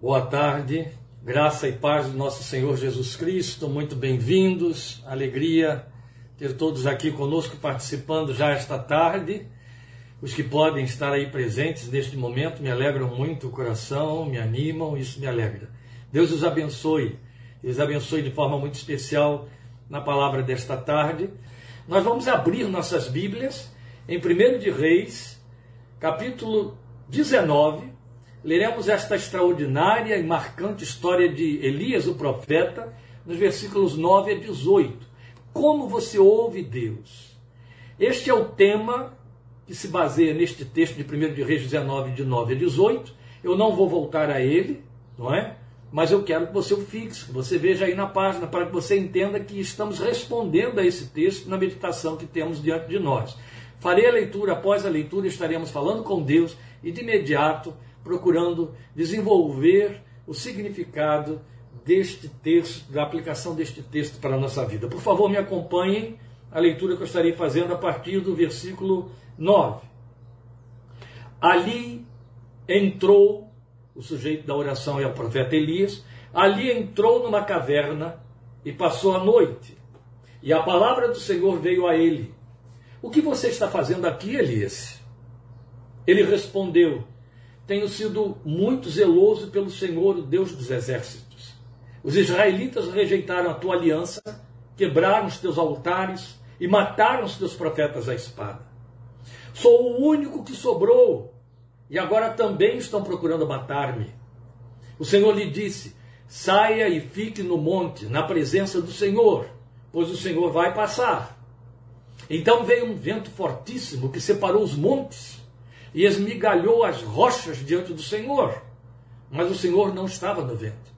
Boa tarde, graça e paz do nosso Senhor Jesus Cristo, muito bem-vindos, alegria ter todos aqui conosco participando já esta tarde. Os que podem estar aí presentes neste momento me alegram muito o coração, me animam, isso me alegra. Deus os abençoe, Deus abençoe de forma muito especial na palavra desta tarde. Nós vamos abrir nossas Bíblias em 1 de Reis, capítulo 19, leremos esta extraordinária e marcante história de Elias, o profeta, nos versículos 9 a 18. Como você ouve Deus? Este é o tema que se baseia neste texto de 1 de Reis 19, de 9 a 18. Eu não vou voltar a ele, não é? Mas eu quero que você o fixe, que você veja aí na página, para que você entenda que estamos respondendo a esse texto na meditação que temos diante de nós. Farei a leitura, após a leitura estaremos falando com Deus e de imediato procurando desenvolver o significado deste texto, da aplicação deste texto para a nossa vida. Por favor, me acompanhem a leitura que eu estarei fazendo a partir do versículo 9. Ali entrou, o sujeito da oração é o profeta Elias, ali entrou numa caverna e passou a noite. E a palavra do Senhor veio a ele. O que você está fazendo aqui, Elias? Ele respondeu: tenho sido muito zeloso pelo Senhor, o Deus dos exércitos. Os israelitas rejeitaram a tua aliança, quebraram os teus altares e mataram os teus profetas à espada. Sou o único que sobrou e agora também estão procurando matar-me. O Senhor lhe disse: saia e fique no monte, na presença do Senhor, pois o Senhor vai passar. Então veio um vento fortíssimo que separou os montes e esmigalhou as rochas diante do Senhor. Mas o Senhor não estava no vento.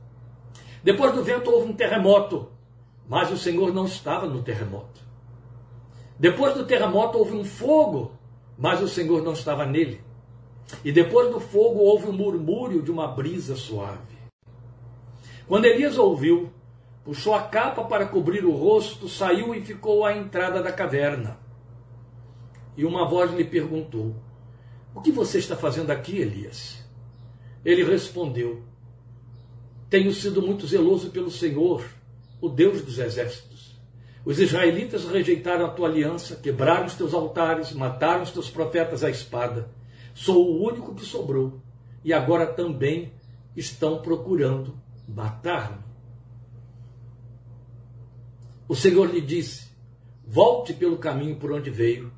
Depois do vento houve um terremoto, mas o Senhor não estava no terremoto. Depois do terremoto houve um fogo, mas o Senhor não estava nele. E depois do fogo houve um murmúrio de uma brisa suave. Quando Elias ouviu, puxou a capa para cobrir o rosto, saiu e ficou à entrada da caverna. E uma voz lhe perguntou: o que você está fazendo aqui, Elias? Ele respondeu: Tenho sido muito zeloso pelo Senhor, o Deus dos exércitos. Os israelitas rejeitaram a tua aliança, quebraram os teus altares, mataram os teus profetas à espada. Sou o único que sobrou, e agora também estão procurando matar-me. O Senhor lhe disse: Volte pelo caminho por onde veio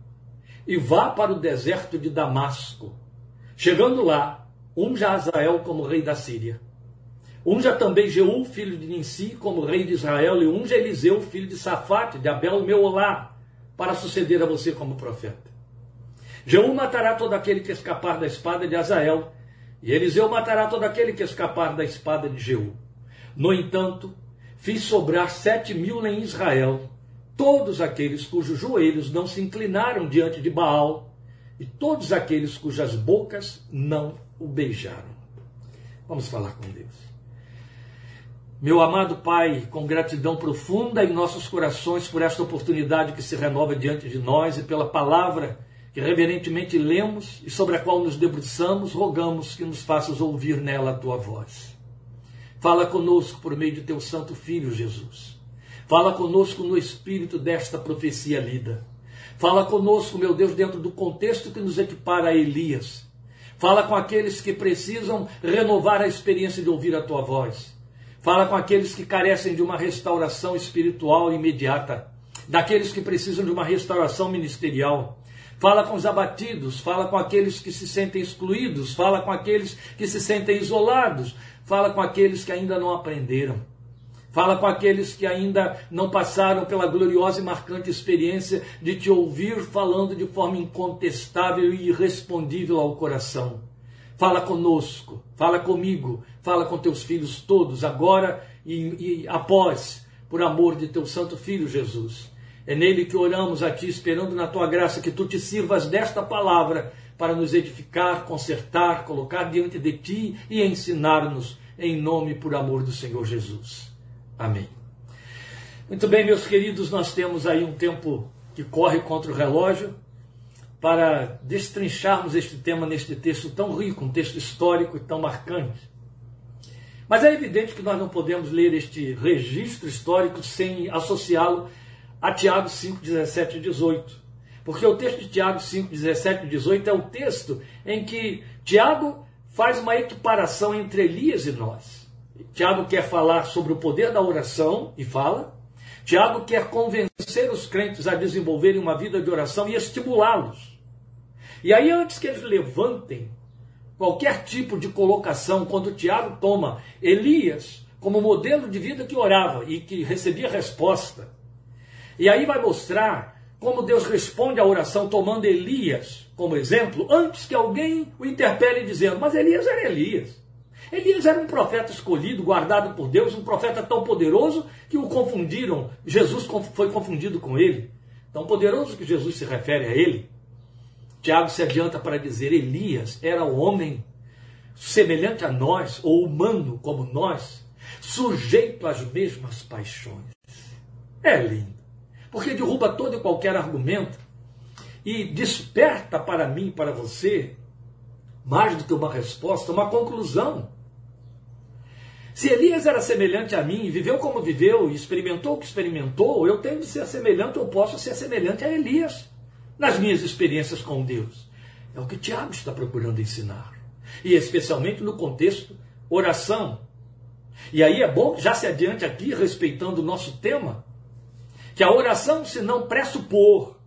e vá para o deserto de Damasco. Chegando lá, unja Azael como rei da Síria. Unja também Jeú, filho de Ninsi, como rei de Israel, e unja Eliseu, filho de Safate, de Abel Meolá, para suceder a você como profeta. Jeú matará todo aquele que escapar da espada de Azael, e Eliseu matará todo aquele que escapar da espada de Jeú. No entanto, fiz sobrar sete mil em Israel, todos aqueles cujos joelhos não se inclinaram diante de Baal e todos aqueles cujas bocas não o beijaram. Vamos falar com Deus. Meu amado Pai, com gratidão profunda em nossos corações por esta oportunidade que se renova diante de nós e pela palavra que reverentemente lemos e sobre a qual nos debruçamos, rogamos que nos faças ouvir nela a tua voz. Fala conosco por meio de teu Santo Filho Jesus Fala conosco no espírito desta profecia lida. Fala conosco, meu Deus, dentro do contexto que nos equipara a Elias. Fala com aqueles que precisam renovar a experiência de ouvir a tua voz. Fala com aqueles que carecem de uma restauração espiritual imediata, daqueles que precisam de uma restauração ministerial. Fala com os abatidos, fala com aqueles que se sentem excluídos, fala com aqueles que se sentem isolados, fala com aqueles que ainda não aprenderam. Fala com aqueles que ainda não passaram pela gloriosa e marcante experiência de te ouvir falando de forma incontestável e irrespondível ao coração. Fala conosco, fala comigo, fala com teus filhos todos, agora e, e após, por amor de teu Santo Filho Jesus. É nele que oramos a ti, esperando na tua graça que tu te sirvas desta palavra para nos edificar, consertar, colocar diante de ti e ensinar-nos em nome e por amor do Senhor Jesus. Amém. Muito bem, meus queridos, nós temos aí um tempo que corre contra o relógio para destrincharmos este tema neste texto tão rico, um texto histórico e tão marcante. Mas é evidente que nós não podemos ler este registro histórico sem associá-lo a Tiago 5, 17 e 18. Porque o texto de Tiago 5, 17 e 18 é o texto em que Tiago faz uma equiparação entre Elias e nós. Tiago quer falar sobre o poder da oração e fala. Tiago quer convencer os crentes a desenvolverem uma vida de oração e estimulá-los. E aí, antes que eles levantem qualquer tipo de colocação, quando Tiago toma Elias como modelo de vida que orava e que recebia resposta, e aí vai mostrar como Deus responde à oração tomando Elias como exemplo, antes que alguém o interpele dizendo, mas Elias era Elias. Elias era um profeta escolhido, guardado por Deus, um profeta tão poderoso que o confundiram. Jesus foi confundido com ele. Tão poderoso que Jesus se refere a ele. Tiago se adianta para dizer: Elias era o homem semelhante a nós, ou humano como nós, sujeito às mesmas paixões. É lindo, porque derruba todo e qualquer argumento e desperta para mim para você, mais do que uma resposta, uma conclusão. Se Elias era semelhante a mim, viveu como viveu e experimentou o que experimentou, eu tenho de ser semelhante, eu posso ser semelhante a Elias nas minhas experiências com Deus. É o que Tiago está procurando ensinar. E especialmente no contexto oração. E aí é bom já se adiante aqui, respeitando o nosso tema, que a oração, se não pressupor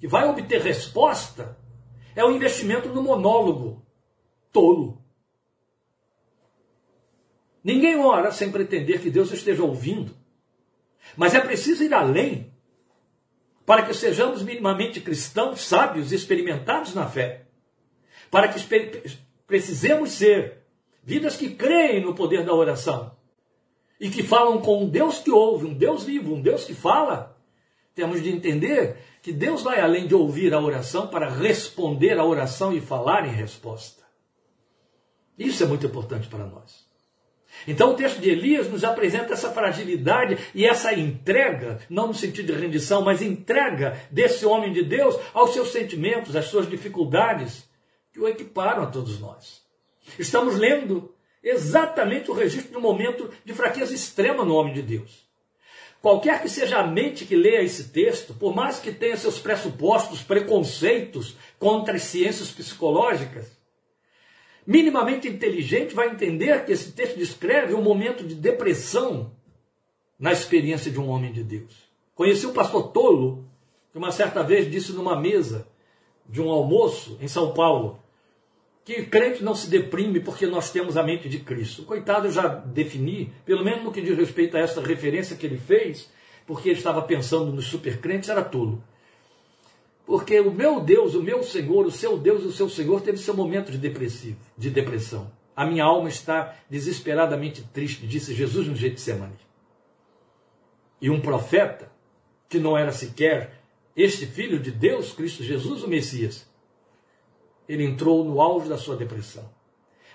que vai obter resposta, é o investimento no monólogo tolo. Ninguém ora sem pretender que Deus esteja ouvindo. Mas é preciso ir além para que sejamos minimamente cristãos, sábios e experimentados na fé. Para que precisemos ser vidas que creem no poder da oração e que falam com um Deus que ouve, um Deus vivo, um Deus que fala. Temos de entender que Deus vai além de ouvir a oração para responder à oração e falar em resposta. Isso é muito importante para nós. Então o texto de Elias nos apresenta essa fragilidade e essa entrega, não no sentido de rendição, mas entrega desse homem de Deus aos seus sentimentos, às suas dificuldades, que o equiparam a todos nós. Estamos lendo exatamente o registro de um momento de fraqueza extrema no homem de Deus. Qualquer que seja a mente que leia esse texto, por mais que tenha seus pressupostos, preconceitos contra as ciências psicológicas, minimamente inteligente vai entender que esse texto descreve um momento de depressão na experiência de um homem de Deus. Conheci o pastor Tolo, que uma certa vez disse numa mesa de um almoço em São Paulo, que crente não se deprime porque nós temos a mente de Cristo. Coitado, eu já defini, pelo menos no que diz respeito a essa referência que ele fez, porque ele estava pensando nos supercrentes, era tolo. Porque o meu Deus, o meu Senhor, o seu Deus e o seu Senhor teve seu momento de depressivo, de depressão. A minha alma está desesperadamente triste, disse Jesus no Getsemane. E um profeta, que não era sequer este filho de Deus, Cristo Jesus, o Messias, ele entrou no auge da sua depressão.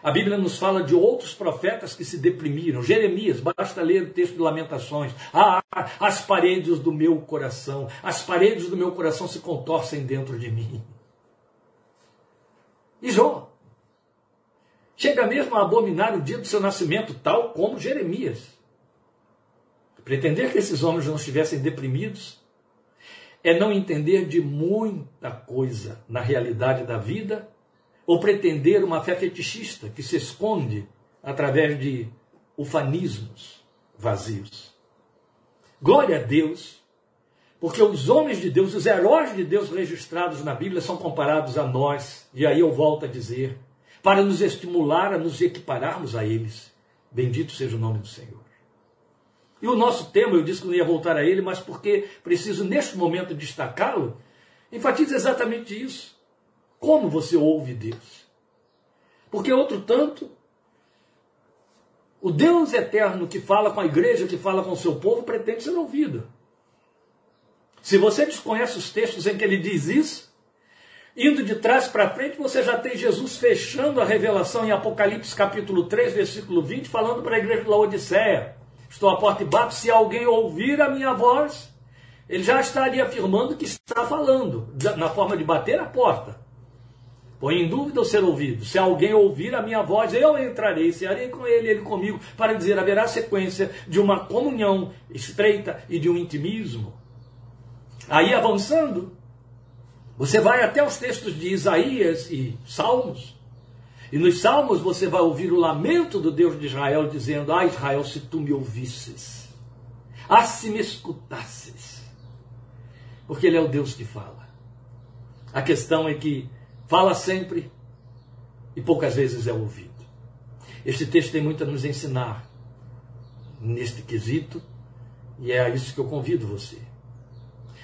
A Bíblia nos fala de outros profetas que se deprimiram. Jeremias, basta ler o texto de Lamentações. Ah, as paredes do meu coração, as paredes do meu coração se contorcem dentro de mim. E Jó chega mesmo a abominar o dia do seu nascimento, tal como Jeremias. Pretender que esses homens não estivessem deprimidos é não entender de muita coisa na realidade da vida ou pretender uma fé fetichista que se esconde através de ufanismos vazios. Glória a Deus, porque os homens de Deus, os heróis de Deus registrados na Bíblia são comparados a nós, e aí eu volto a dizer, para nos estimular a nos equipararmos a eles. Bendito seja o nome do Senhor. E o nosso tema, eu disse que não ia voltar a ele, mas porque preciso neste momento destacá-lo, enfatiza exatamente isso. Como você ouve Deus? Porque outro tanto, o Deus eterno que fala com a igreja, que fala com o seu povo, pretende ser ouvido. Se você desconhece os textos em que ele diz isso, indo de trás para frente, você já tem Jesus fechando a revelação em Apocalipse capítulo 3, versículo 20, falando para a igreja de Laodiceia: Estou à porta e bato, se alguém ouvir a minha voz, ele já estaria afirmando que está falando, na forma de bater a porta. Põe em dúvida o ser ouvido. Se alguém ouvir a minha voz, eu entrarei, cearei com ele, ele comigo, para dizer, haverá sequência de uma comunhão estreita e de um intimismo. Aí avançando, você vai até os textos de Isaías e Salmos. E nos Salmos você vai ouvir o lamento do Deus de Israel dizendo: Ah, Israel, se tu me ouvisses, ah, se me escutasses. Porque Ele é o Deus que fala. A questão é que fala sempre e poucas vezes é ouvido. Este texto tem muito a nos ensinar neste quesito e é a isso que eu convido você.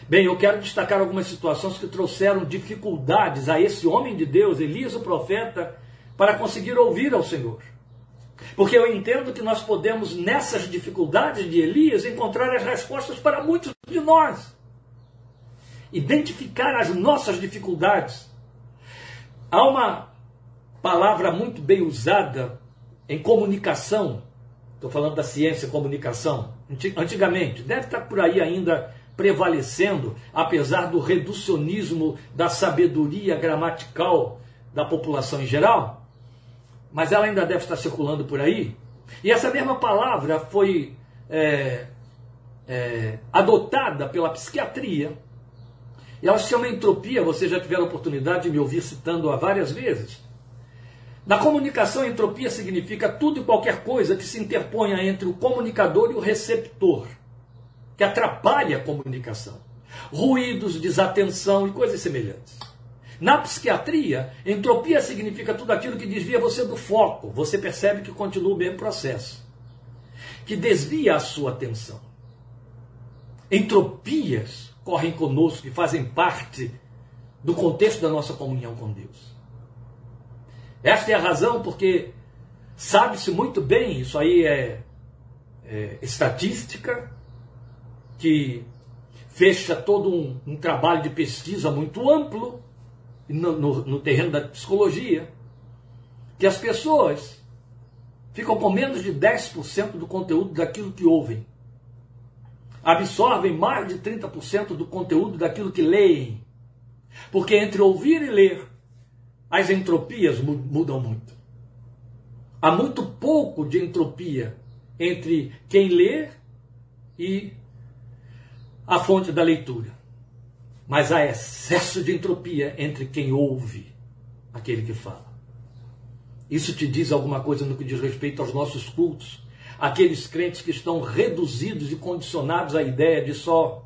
Bem, eu quero destacar algumas situações que trouxeram dificuldades a esse homem de Deus, Elias o profeta, para conseguir ouvir ao Senhor. Porque eu entendo que nós podemos, nessas dificuldades de Elias, encontrar as respostas para muitos de nós. Identificar as nossas dificuldades. Há uma palavra muito bem usada em comunicação, estou falando da ciência comunicação, antigamente, deve estar por aí ainda prevalecendo, apesar do reducionismo da sabedoria gramatical da população em geral, mas ela ainda deve estar circulando por aí. E essa mesma palavra foi é, é, adotada pela psiquiatria. E se chama entropia, vocês já tiveram a oportunidade de me ouvir citando-a várias vezes. Na comunicação, entropia significa tudo e qualquer coisa que se interponha entre o comunicador e o receptor, que atrapalha a comunicação. Ruídos, desatenção e coisas semelhantes. Na psiquiatria, entropia significa tudo aquilo que desvia você do foco. Você percebe que continua o mesmo processo, que desvia a sua atenção. Entropias correm conosco e fazem parte do contexto da nossa comunhão com Deus. Esta é a razão porque sabe-se muito bem, isso aí é, é estatística, que fecha todo um, um trabalho de pesquisa muito amplo no, no, no terreno da psicologia, que as pessoas ficam com menos de 10% do conteúdo daquilo que ouvem. Absorvem mais de 30% do conteúdo daquilo que leem. Porque entre ouvir e ler, as entropias mudam muito. Há muito pouco de entropia entre quem lê e a fonte da leitura mas há excesso de entropia entre quem ouve aquele que fala. Isso te diz alguma coisa no que diz respeito aos nossos cultos? Aqueles crentes que estão reduzidos e condicionados à ideia de só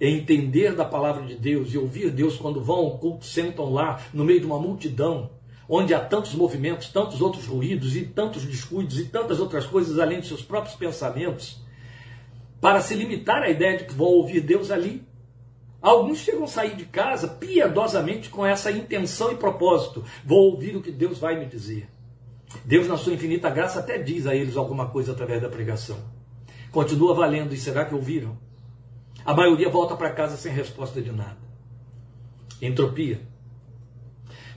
entender da palavra de Deus e ouvir Deus quando vão ao culto, sentam lá no meio de uma multidão, onde há tantos movimentos, tantos outros ruídos e tantos descuidos e tantas outras coisas além de seus próprios pensamentos, para se limitar à ideia de que vão ouvir Deus ali Alguns chegam a sair de casa piedosamente com essa intenção e propósito. Vou ouvir o que Deus vai me dizer. Deus, na sua infinita graça, até diz a eles alguma coisa através da pregação. Continua valendo, e será que ouviram? A maioria volta para casa sem resposta de nada. Entropia.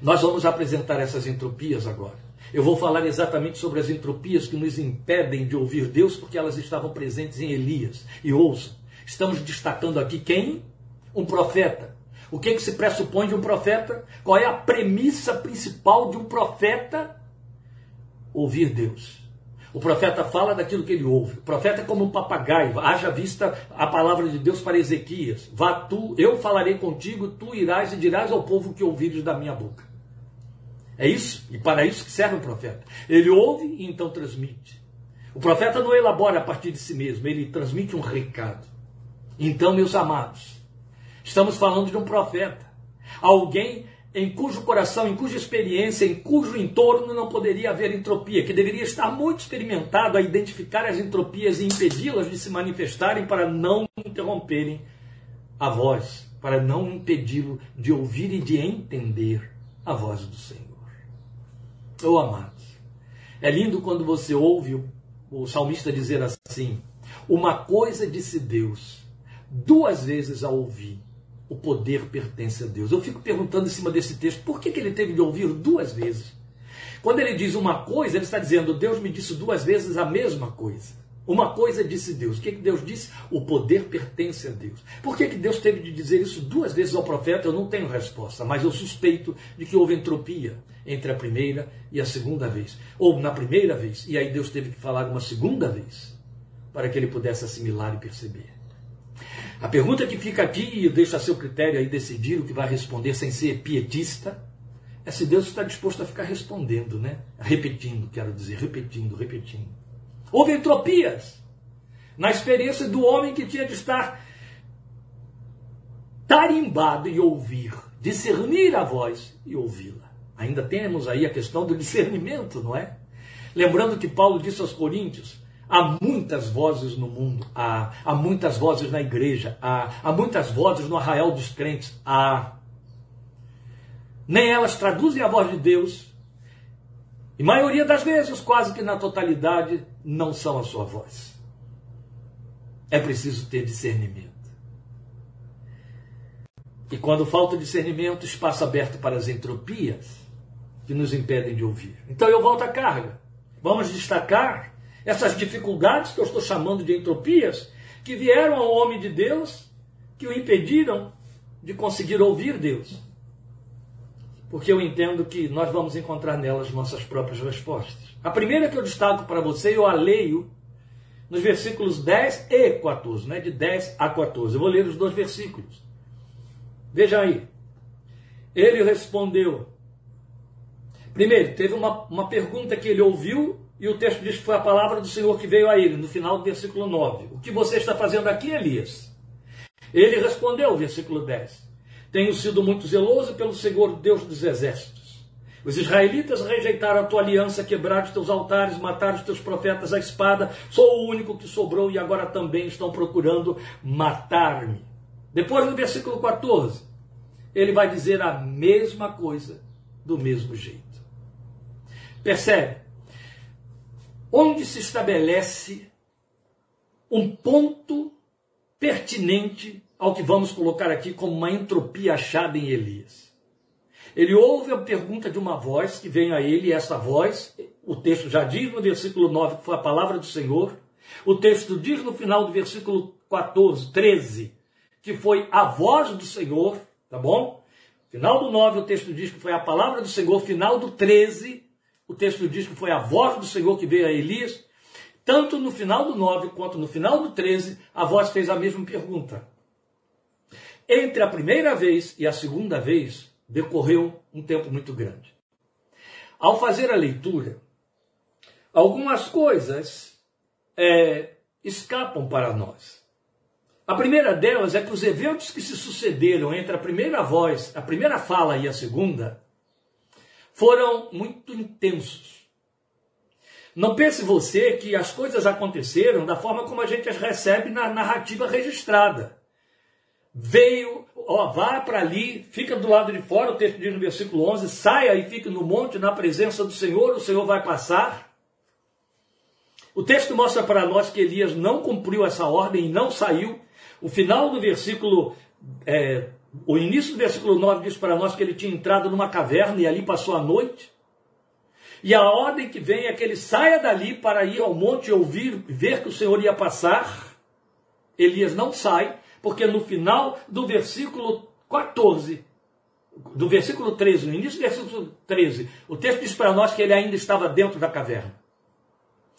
Nós vamos apresentar essas entropias agora. Eu vou falar exatamente sobre as entropias que nos impedem de ouvir Deus, porque elas estavam presentes em Elias. E ouçam, estamos destacando aqui quem? um profeta. O que, que se pressupõe de um profeta? Qual é a premissa principal de um profeta? Ouvir Deus. O profeta fala daquilo que ele ouve. O profeta é como um papagaio. Haja vista a palavra de Deus para Ezequias. Vá tu, eu falarei contigo, tu irás e dirás ao povo que ouvires da minha boca. É isso, e para isso que serve o profeta. Ele ouve e então transmite. O profeta não elabora a partir de si mesmo, ele transmite um recado. Então, meus amados, Estamos falando de um profeta. Alguém em cujo coração, em cuja experiência, em cujo entorno não poderia haver entropia, que deveria estar muito experimentado a identificar as entropias e impedi-las de se manifestarem para não interromperem a voz, para não impedi-lo de ouvir e de entender a voz do Senhor. Oh, amados, é lindo quando você ouve o salmista dizer assim: Uma coisa disse Deus, duas vezes a ouvir o poder pertence a Deus. Eu fico perguntando em cima desse texto, por que, que ele teve de ouvir duas vezes? Quando ele diz uma coisa, ele está dizendo, Deus me disse duas vezes a mesma coisa. Uma coisa disse Deus. O que, que Deus disse? O poder pertence a Deus. Por que, que Deus teve de dizer isso duas vezes ao profeta? Eu não tenho resposta, mas eu suspeito de que houve entropia entre a primeira e a segunda vez. Ou na primeira vez, e aí Deus teve que falar uma segunda vez, para que ele pudesse assimilar e perceber. A pergunta que fica aqui, e eu deixo a seu critério aí decidir o que vai responder sem ser pietista, é se Deus está disposto a ficar respondendo, né? Repetindo, quero dizer, repetindo, repetindo. Houve entropias na experiência do homem que tinha de estar tarimbado e ouvir, discernir a voz e ouvi-la. Ainda temos aí a questão do discernimento, não é? Lembrando que Paulo disse aos Coríntios: há muitas vozes no mundo, há, há muitas vozes na igreja, há, há muitas vozes no arraial dos crentes, há. Nem elas traduzem a voz de Deus, e maioria das vezes, quase que na totalidade, não são a sua voz. É preciso ter discernimento. E quando falta discernimento, espaço aberto para as entropias que nos impedem de ouvir. Então eu volto à carga. Vamos destacar essas dificuldades que eu estou chamando de entropias que vieram ao homem de Deus, que o impediram de conseguir ouvir Deus. Porque eu entendo que nós vamos encontrar nelas nossas próprias respostas. A primeira que eu destaco para você, eu a leio nos versículos 10 e 14, né? de 10 a 14. Eu vou ler os dois versículos. Veja aí. Ele respondeu: Primeiro, teve uma, uma pergunta que ele ouviu e o texto diz que foi a palavra do Senhor que veio a ele, no final do versículo 9. O que você está fazendo aqui, Elias? Ele respondeu, versículo 10. Tenho sido muito zeloso pelo Senhor Deus dos exércitos. Os israelitas rejeitaram a tua aliança, quebraram os teus altares, mataram os teus profetas à espada. Sou o único que sobrou e agora também estão procurando matar-me. Depois, no versículo 14, ele vai dizer a mesma coisa do mesmo jeito. Percebe? Onde se estabelece um ponto pertinente ao que vamos colocar aqui como uma entropia achada em Elias. Ele ouve a pergunta de uma voz que vem a ele, e essa voz, o texto já diz no versículo 9 que foi a palavra do Senhor, o texto diz no final do versículo 14, 13, que foi a voz do Senhor, tá bom? Final do 9 o texto diz que foi a palavra do Senhor, final do 13 o texto diz que foi a voz do Senhor que veio a Elias. Tanto no final do 9 quanto no final do 13, a voz fez a mesma pergunta. Entre a primeira vez e a segunda vez, decorreu um tempo muito grande. Ao fazer a leitura, algumas coisas é, escapam para nós. A primeira delas é que os eventos que se sucederam entre a primeira voz, a primeira fala e a segunda, foram muito intensos. Não pense você que as coisas aconteceram da forma como a gente as recebe na narrativa registrada. Veio, ó, vá para ali, fica do lado de fora, o texto diz no versículo 11, saia e fique no monte na presença do Senhor, o Senhor vai passar. O texto mostra para nós que Elias não cumpriu essa ordem e não saiu. O final do versículo é, o início do versículo 9 diz para nós que ele tinha entrado numa caverna e ali passou a noite. E a ordem que vem é que ele saia dali para ir ao monte e ouvir, ver que o Senhor ia passar. Elias não sai, porque no final do versículo 14, do versículo 13, no início do versículo 13, o texto diz para nós que ele ainda estava dentro da caverna.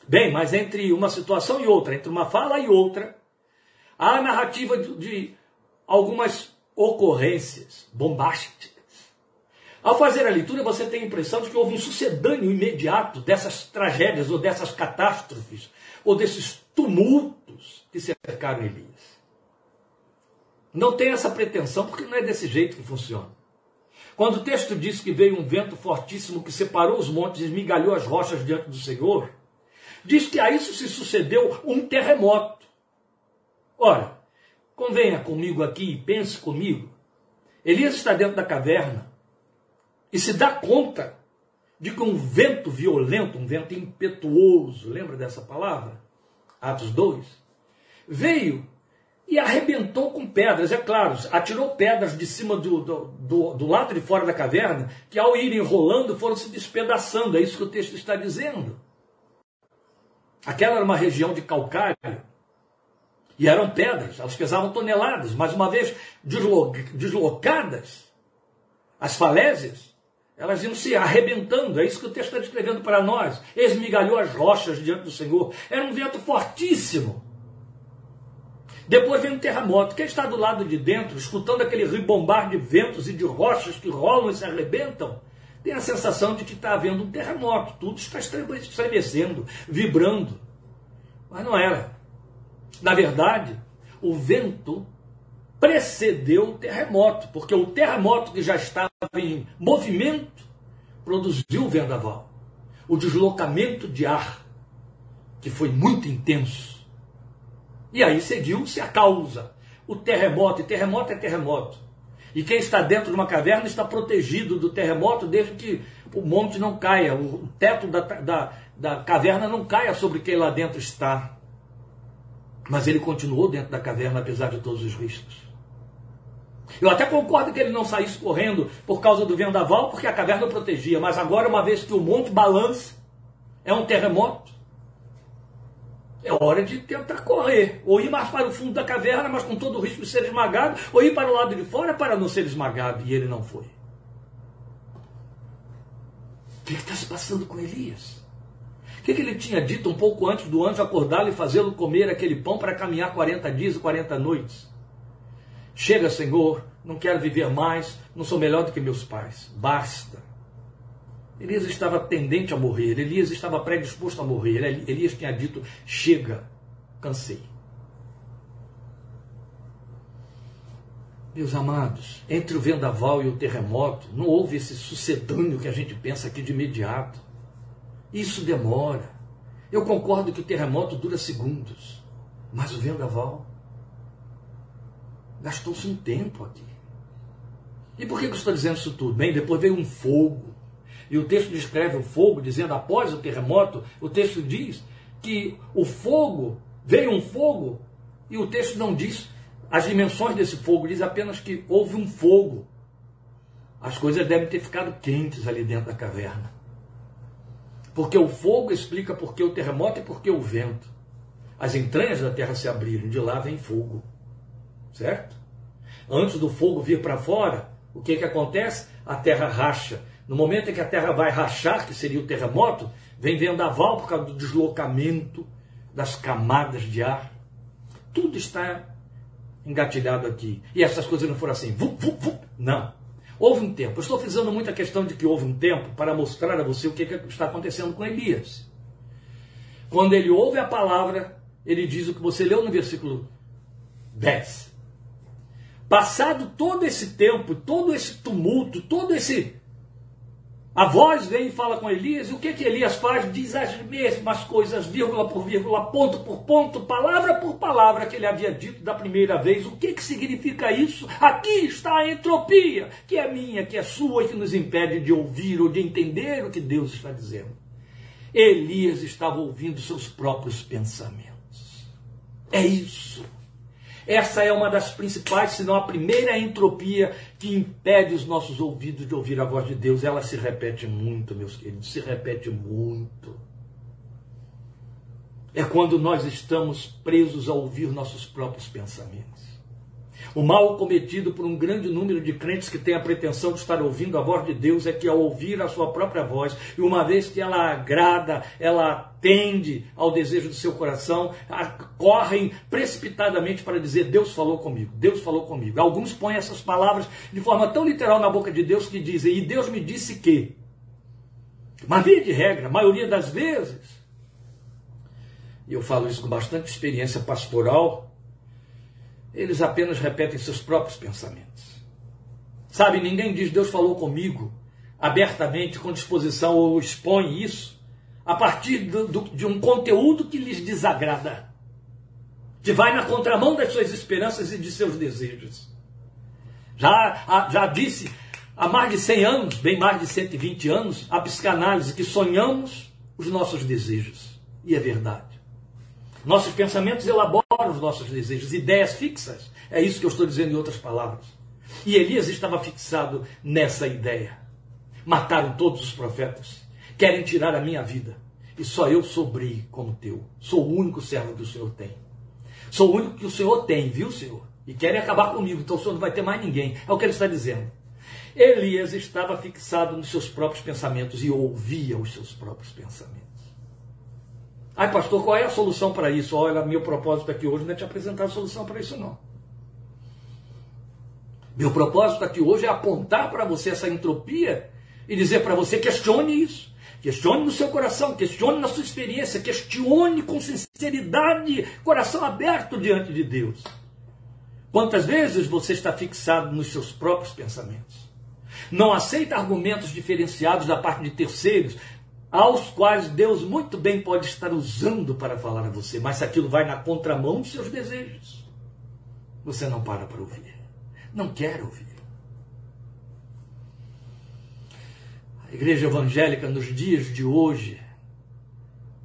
Bem, mas entre uma situação e outra, entre uma fala e outra, há a narrativa de, de algumas ocorrências bombásticas. Ao fazer a leitura, você tem a impressão de que houve um sucedâneo imediato dessas tragédias, ou dessas catástrofes, ou desses tumultos que cercaram Elias. Não tem essa pretensão, porque não é desse jeito que funciona. Quando o texto diz que veio um vento fortíssimo que separou os montes e esmigalhou as rochas diante do Senhor, diz que a isso se sucedeu um terremoto. Ora, Convenha comigo aqui e pense comigo. Elias está dentro da caverna e se dá conta de que um vento violento, um vento impetuoso, lembra dessa palavra? Atos 2. Veio e arrebentou com pedras, é claro, atirou pedras de cima do, do, do, do, lado de fora da caverna, que ao irem rolando foram se despedaçando, é isso que o texto está dizendo. Aquela era uma região de calcário e eram pedras, elas pesavam toneladas, mas uma vez deslocadas, as falésias, elas iam se arrebentando. É isso que o texto está descrevendo para nós. Esmigalhou as rochas diante do Senhor. Era um vento fortíssimo. Depois vem um terremoto. Quem está do lado de dentro, escutando aquele ribombar de ventos e de rochas que rolam e se arrebentam, tem a sensação de que está havendo um terremoto. Tudo está estremecendo, vibrando. Mas não era. Na verdade, o vento precedeu o terremoto, porque o terremoto que já estava em movimento produziu o vendaval. O deslocamento de ar, que foi muito intenso. E aí seguiu-se a causa. O terremoto, e terremoto é terremoto. E quem está dentro de uma caverna está protegido do terremoto desde que o monte não caia, o teto da, da, da caverna não caia sobre quem lá dentro está. Mas ele continuou dentro da caverna apesar de todos os riscos. Eu até concordo que ele não saísse correndo por causa do vendaval, porque a caverna o protegia. Mas agora, uma vez que o monte balança, é um terremoto, é hora de tentar correr. Ou ir mais para o fundo da caverna, mas com todo o risco de ser esmagado, ou ir para o lado de fora para não ser esmagado. E ele não foi. O que está se passando com Elias? Que, que ele tinha dito um pouco antes do anjo acordá-lo e fazê-lo comer aquele pão para caminhar 40 dias e 40 noites? Chega, Senhor, não quero viver mais, não sou melhor do que meus pais. Basta. Elias estava tendente a morrer, Elias estava predisposto a morrer. Elias tinha dito: Chega, cansei. Meus amados, entre o vendaval e o terremoto, não houve esse sucedâneo que a gente pensa aqui de imediato. Isso demora. Eu concordo que o terremoto dura segundos, mas o vendaval gastou-se um tempo aqui. E por que eu estou dizendo isso tudo? Bem, depois veio um fogo. E o texto descreve o fogo, dizendo após o terremoto, o texto diz que o fogo, veio um fogo, e o texto não diz as dimensões desse fogo, diz apenas que houve um fogo. As coisas devem ter ficado quentes ali dentro da caverna. Porque o fogo explica porque o terremoto e porque o vento. As entranhas da terra se abriram, de lá vem fogo. Certo? Antes do fogo vir para fora, o que, que acontece? A terra racha. No momento em que a terra vai rachar, que seria o terremoto, vem vendaval por causa do deslocamento das camadas de ar. Tudo está engatilhado aqui. E essas coisas não foram assim, vup, vup, vup. não. Houve um tempo. Eu estou frisando muito a questão de que houve um tempo para mostrar a você o que, é que está acontecendo com Elias. Quando ele ouve a palavra, ele diz o que você leu no versículo 10. Passado todo esse tempo, todo esse tumulto, todo esse a voz vem e fala com Elias, e o que, que Elias faz? Diz as mesmas coisas, vírgula por vírgula, ponto por ponto, palavra por palavra que ele havia dito da primeira vez. O que, que significa isso? Aqui está a entropia, que é minha, que é sua que nos impede de ouvir ou de entender o que Deus está dizendo. Elias estava ouvindo seus próprios pensamentos. É isso. Essa é uma das principais, se não a primeira entropia que impede os nossos ouvidos de ouvir a voz de Deus. Ela se repete muito, meus queridos, se repete muito. É quando nós estamos presos a ouvir nossos próprios pensamentos. O mal cometido por um grande número de crentes que têm a pretensão de estar ouvindo a voz de Deus é que ao ouvir a sua própria voz, e uma vez que ela agrada, ela atende ao desejo do seu coração, correm precipitadamente para dizer: Deus falou comigo, Deus falou comigo. Alguns põem essas palavras de forma tão literal na boca de Deus que dizem: E Deus me disse que. Mas via de regra, a maioria das vezes, e eu falo isso com bastante experiência pastoral, eles apenas repetem seus próprios pensamentos. Sabe, ninguém diz Deus falou comigo abertamente, com disposição, ou expõe isso a partir do, do, de um conteúdo que lhes desagrada, que vai na contramão das suas esperanças e de seus desejos. Já, já disse há mais de 100 anos, bem mais de 120 anos, a psicanálise que sonhamos os nossos desejos. E é verdade. Nossos pensamentos elaboram os nossos desejos, ideias fixas. É isso que eu estou dizendo em outras palavras. E Elias estava fixado nessa ideia. Mataram todos os profetas. Querem tirar a minha vida. e só eu sobrei como teu. Sou o único servo que o Senhor tem. Sou o único que o Senhor tem, viu, Senhor? E querem acabar comigo, então o Senhor não vai ter mais ninguém. É o que ele está dizendo. Elias estava fixado nos seus próprios pensamentos e ouvia os seus próprios pensamentos. Ai, pastor, qual é a solução para isso? Olha, meu propósito aqui hoje não é te apresentar a solução para isso, não. Meu propósito aqui hoje é apontar para você essa entropia e dizer para você: questione isso. Questione no seu coração, questione na sua experiência, questione com sinceridade, coração aberto diante de Deus. Quantas vezes você está fixado nos seus próprios pensamentos? Não aceita argumentos diferenciados da parte de terceiros, aos quais Deus muito bem pode estar usando para falar a você, mas se aquilo vai na contramão dos seus desejos, você não para para ouvir. Não quer ouvir. A igreja evangélica nos dias de hoje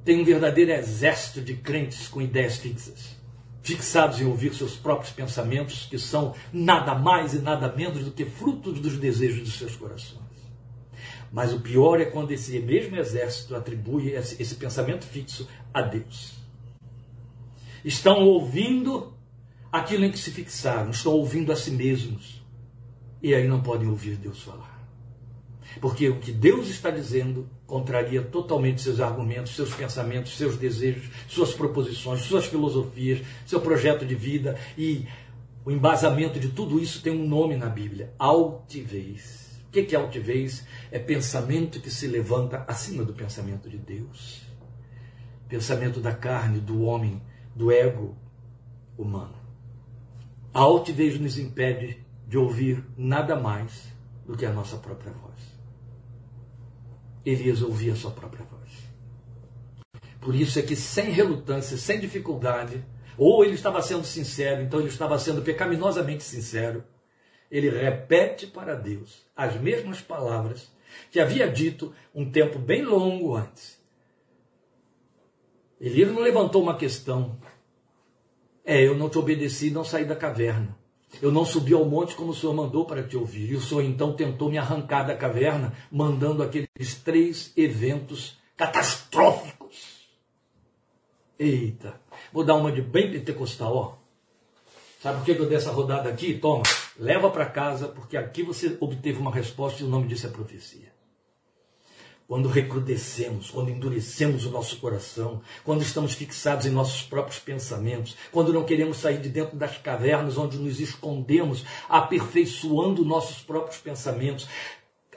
tem um verdadeiro exército de crentes com ideias fixas, fixados em ouvir seus próprios pensamentos, que são nada mais e nada menos do que frutos dos desejos dos seus corações. Mas o pior é quando esse mesmo exército atribui esse, pensamento fixo a Deus. Estão ouvindo aquilo em que se fixaram, estão ouvindo a si mesmos. E aí não podem ouvir Deus falar. Porque o que Deus está dizendo contraria totalmente seus argumentos, seus pensamentos, seus desejos, suas proposições, suas filosofias, seu projeto de vida e o embasamento de tudo isso tem um nome na Bíblia: altivez. O que é altivez? É pensamento que se levanta acima do pensamento de Deus. Pensamento da carne, do homem, do ego humano. A altivez nos impede de ouvir nada mais do que a nossa própria voz. Elias ouvia a sua própria voz. Por isso é que, sem relutância, sem dificuldade, ou ele estava sendo sincero, então ele estava sendo pecaminosamente sincero, ele repete para Deus as mesmas palavras que havia dito um tempo bem longo antes. Elias não levantou uma questão. É, eu não te obedeci, não saí da caverna. Eu não subi ao monte como o Senhor mandou para te ouvir. E o Senhor então tentou me arrancar da caverna, mandando aqueles três eventos catastróficos. Eita, vou dar uma de bem pentecostal, ó. Sabe por que eu dei essa rodada aqui? Toma, leva para casa, porque aqui você obteve uma resposta e o nome disso é profecia. Quando recrudescemos, quando endurecemos o nosso coração, quando estamos fixados em nossos próprios pensamentos, quando não queremos sair de dentro das cavernas onde nos escondemos, aperfeiçoando nossos próprios pensamentos,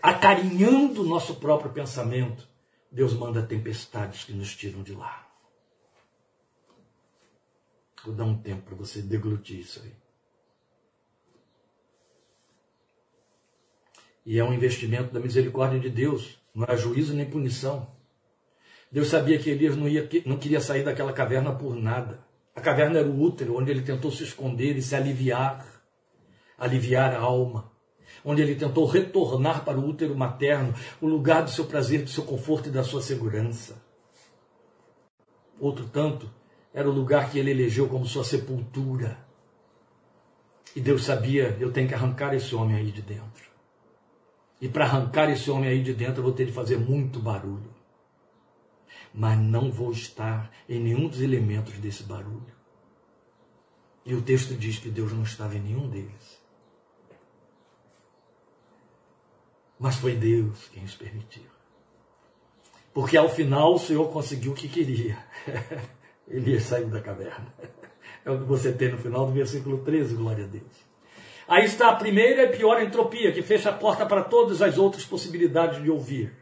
acarinhando o nosso próprio pensamento, Deus manda tempestades que nos tiram de lá. Vou dar um tempo para você deglutir isso aí. E é um investimento da misericórdia de Deus, não é juízo nem punição. Deus sabia que Elias não, ia, não queria sair daquela caverna por nada. A caverna era o útero, onde ele tentou se esconder e se aliviar, aliviar a alma. Onde ele tentou retornar para o útero materno, o lugar do seu prazer, do seu conforto e da sua segurança. Outro tanto, era o lugar que ele elegeu como sua sepultura. E Deus sabia, eu tenho que arrancar esse homem aí de dentro. E para arrancar esse homem aí de dentro, eu vou ter de fazer muito barulho. Mas não vou estar em nenhum dos elementos desse barulho. E o texto diz que Deus não estava em nenhum deles. Mas foi Deus quem os permitiu. Porque ao final o Senhor conseguiu o que queria. Elias saiu da caverna. É o que você tem no final do versículo 13, glória a Deus. Aí está a primeira e pior entropia, que fecha a porta para todas as outras possibilidades de ouvir.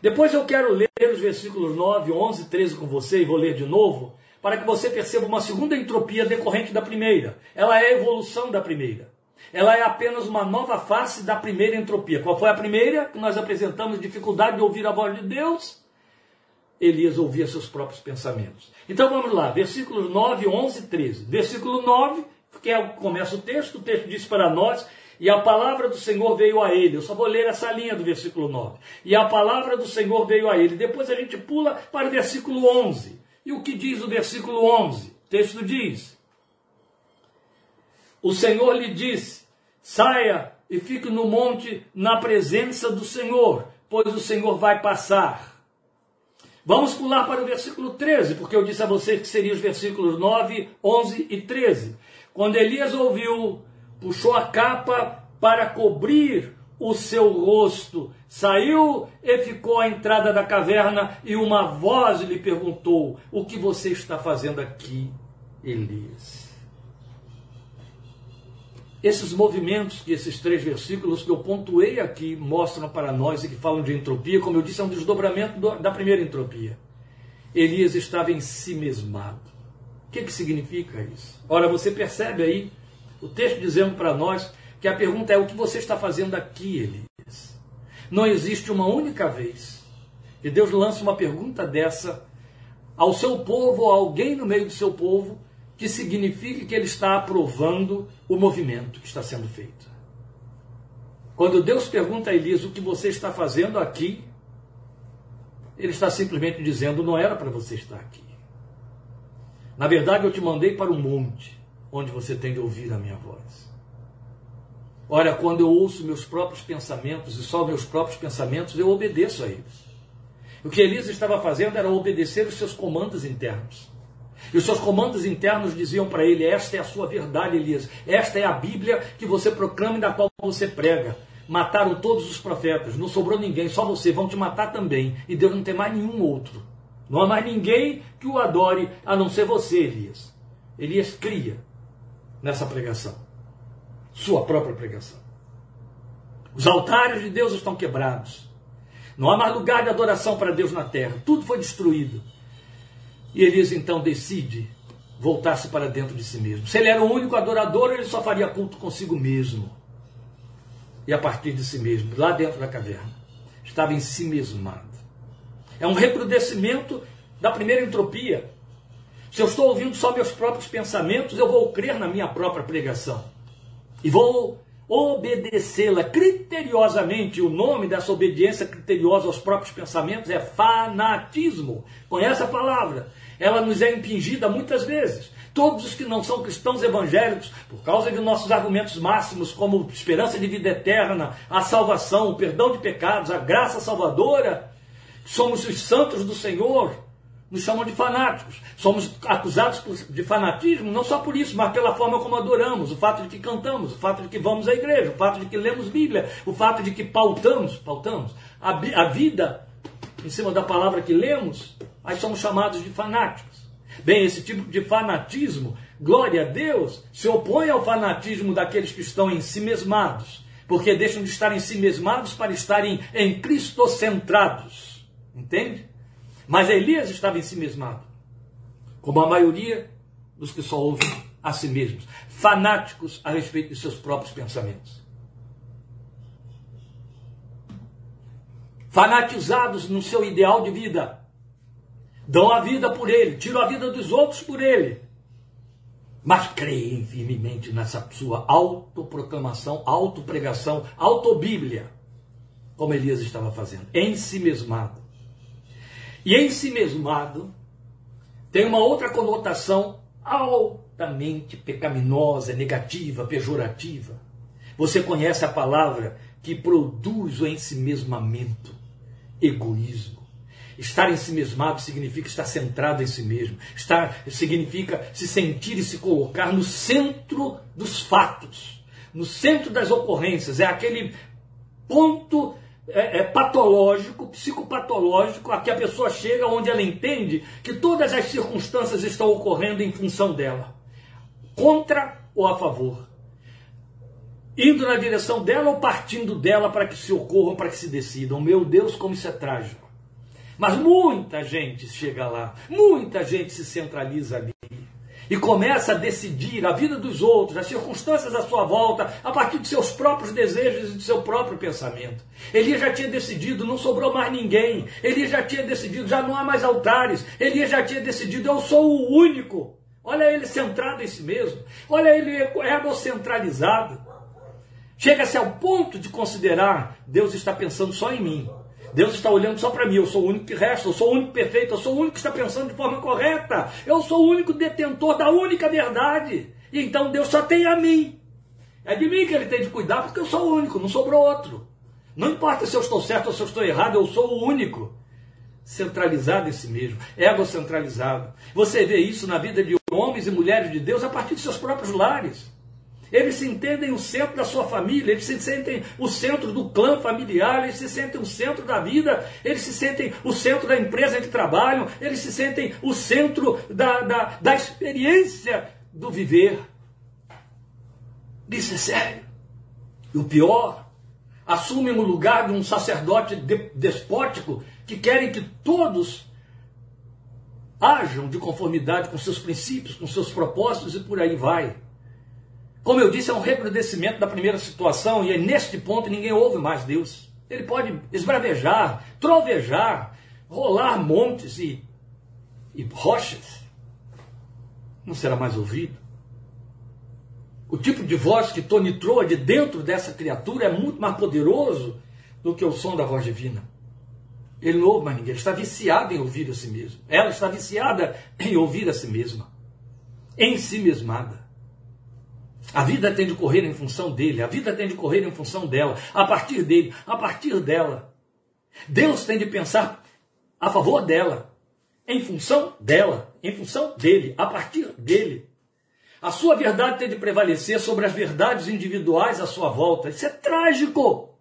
Depois eu quero ler os versículos 9, 11, 13 com você e vou ler de novo, para que você perceba uma segunda entropia decorrente da primeira. Ela é a evolução da primeira. Ela é apenas uma nova face da primeira entropia. Qual foi a primeira? Que nós apresentamos dificuldade de ouvir a voz de Deus Elias ouvia seus próprios pensamentos. Então vamos lá, versículos 9, 11 e 13. Versículo 9, que é o que começa o texto, o texto diz para nós, e a palavra do Senhor veio a ele. Eu só vou ler essa linha do versículo 9. E a palavra do Senhor veio a ele. Depois a gente pula para o versículo 11. E o que diz o versículo 11? O texto diz: O Senhor lhe disse: Saia e fique no monte na presença do Senhor, pois o Senhor vai passar. Vamos pular para o versículo 13, porque eu disse a vocês que seriam os versículos 9, 11 e 13. Quando Elias ouviu, puxou a capa para cobrir o seu rosto, saiu e ficou à entrada da caverna, e uma voz lhe perguntou: O que você está fazendo aqui, Elias? Esses movimentos que esses três versículos que eu pontuei aqui mostram para nós e que falam de entropia, como eu disse, é um desdobramento da primeira entropia. Elias estava em si mesmado. Que, que significa isso? Ora, você percebe aí o texto dizendo para nós que a pergunta é: o que você está fazendo aqui, Elias? Não existe uma única vez que Deus lança uma pergunta dessa ao seu povo, ou a alguém no meio do seu povo, que signifique que ele está aprovando o movimento que está sendo feito. Quando Deus pergunta a Elias o que você está fazendo aqui, ele está simplesmente dizendo: não era para você estar aqui. Na verdade, eu te mandei para o monte, onde você tem de ouvir a minha voz. Olha, quando eu ouço meus próprios pensamentos e só meus próprios pensamentos, eu obedeço a eles. O que Elias estava fazendo era obedecer os seus comandos internos. E os seus comandos internos diziam para ele: Esta é a sua verdade, Elias. Esta é a Bíblia que você proclama e da qual você prega. Mataram todos os profetas, não sobrou ninguém, só você, vão te matar também. E Deus não tem mais nenhum outro. Não há mais ninguém que o adore a não ser você, Elias. Elias cria nessa pregação, sua própria pregação. Os altares de Deus estão quebrados. Não há mais lugar de adoração para Deus na terra. Tudo foi destruído. E Elias então decide voltar-se para dentro de si mesmo. Se ele era o único adorador, ele só faria culto consigo mesmo. E a partir de si mesmo, lá dentro da caverna, estava em si mesmado. É um recrudescimento da primeira entropia. Se eu estou ouvindo só meus próprios pensamentos, eu vou crer na minha própria pregação. E vou obedecê-la criteriosamente. O nome dessa obediência criteriosa aos próprios pensamentos é fanatismo. Conhece a palavra? ela nos é impingida muitas vezes. Todos os que não são cristãos evangélicos, por causa de nossos argumentos máximos, como esperança de vida eterna, a salvação, o perdão de pecados, a graça salvadora, somos os santos do Senhor, nos chamam de fanáticos. Somos acusados de fanatismo não só por isso, mas pela forma como adoramos, o fato de que cantamos, o fato de que vamos à igreja, o fato de que lemos Bíblia, o fato de que pautamos, pautamos a, a vida em cima da palavra que lemos, aí somos chamados de fanáticos. Bem, esse tipo de fanatismo, glória a Deus, se opõe ao fanatismo daqueles que estão em si mesmados, porque deixam de estar em si mesmados para estarem em Cristo centrados. Entende? Mas Elias estava em si mesmado, como a maioria dos que só ouvem a si mesmos, fanáticos a respeito de seus próprios pensamentos. Fanatizados no seu ideal de vida dão a vida por ele, tiram a vida dos outros por ele. Mas creem firmemente nessa sua autoproclamação, autopregação, autobíblia, como Elias estava fazendo, em si mesmado. E em si mesmado tem uma outra conotação altamente pecaminosa, negativa, pejorativa. Você conhece a palavra que produz o ensimesmamento, egoísmo. Estar em si mesmado significa estar centrado em si mesmo. Estar significa se sentir e se colocar no centro dos fatos, no centro das ocorrências. É aquele ponto é, é, patológico, psicopatológico, a que a pessoa chega onde ela entende que todas as circunstâncias estão ocorrendo em função dela, contra ou a favor. Indo na direção dela ou partindo dela para que se ocorram, para que se decidam. Meu Deus, como isso é trágico. Mas muita gente chega lá, muita gente se centraliza ali e começa a decidir a vida dos outros, as circunstâncias à sua volta, a partir de seus próprios desejos e do seu próprio pensamento. Elias já tinha decidido, não sobrou mais ninguém. Elias já tinha decidido, já não há mais altares. Elias já tinha decidido, eu sou o único. Olha ele centrado em si mesmo. Olha ele egocentralizado. Chega-se ao ponto de considerar Deus está pensando só em mim. Deus está olhando só para mim, eu sou o único que resta, eu sou o único perfeito, eu sou o único que está pensando de forma correta, eu sou o único detentor da única verdade. Então Deus só tem a mim. É de mim que ele tem de cuidar, porque eu sou o único, não sobrou outro. Não importa se eu estou certo ou se eu estou errado, eu sou o único. centralizado em si mesmo, egocentralizado. Você vê isso na vida de homens e mulheres de Deus a partir de seus próprios lares. Eles se entendem o centro da sua família, eles se sentem o centro do clã familiar, eles se sentem o centro da vida, eles se sentem o centro da empresa em que trabalham, eles se sentem o centro da, da, da experiência do viver. Isso é sério. E o pior, assumem o lugar de um sacerdote despótico que querem que todos ajam de conformidade com seus princípios, com seus propósitos e por aí vai. Como eu disse, é um recrudescimento da primeira situação, e é neste ponto ninguém ouve mais Deus. Ele pode esbravejar, trovejar, rolar montes e, e rochas. Não será mais ouvido. O tipo de voz que tonitroa de dentro dessa criatura é muito mais poderoso do que o som da voz divina. Ele não ouve mais ninguém, ele está viciado em ouvir a si mesmo. Ela está viciada em ouvir a si mesma, em si mesmada. A vida tem de correr em função dele, a vida tem de correr em função dela, a partir dele, a partir dela. Deus tem de pensar a favor dela, em função dela, em função dele, a partir dele. A sua verdade tem de prevalecer sobre as verdades individuais à sua volta. Isso é trágico.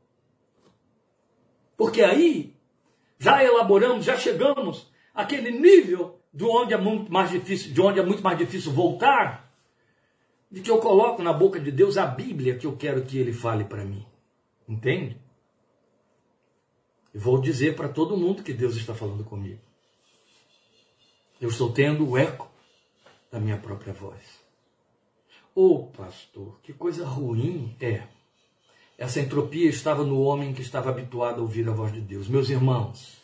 Porque aí já elaboramos, já chegamos àquele nível de onde é muito mais difícil, de onde é muito mais difícil voltar de que eu coloco na boca de Deus a Bíblia que eu quero que ele fale para mim. Entende? E vou dizer para todo mundo que Deus está falando comigo. Eu estou tendo o eco da minha própria voz. Ô oh, pastor, que coisa ruim é. Essa entropia estava no homem que estava habituado a ouvir a voz de Deus. Meus irmãos,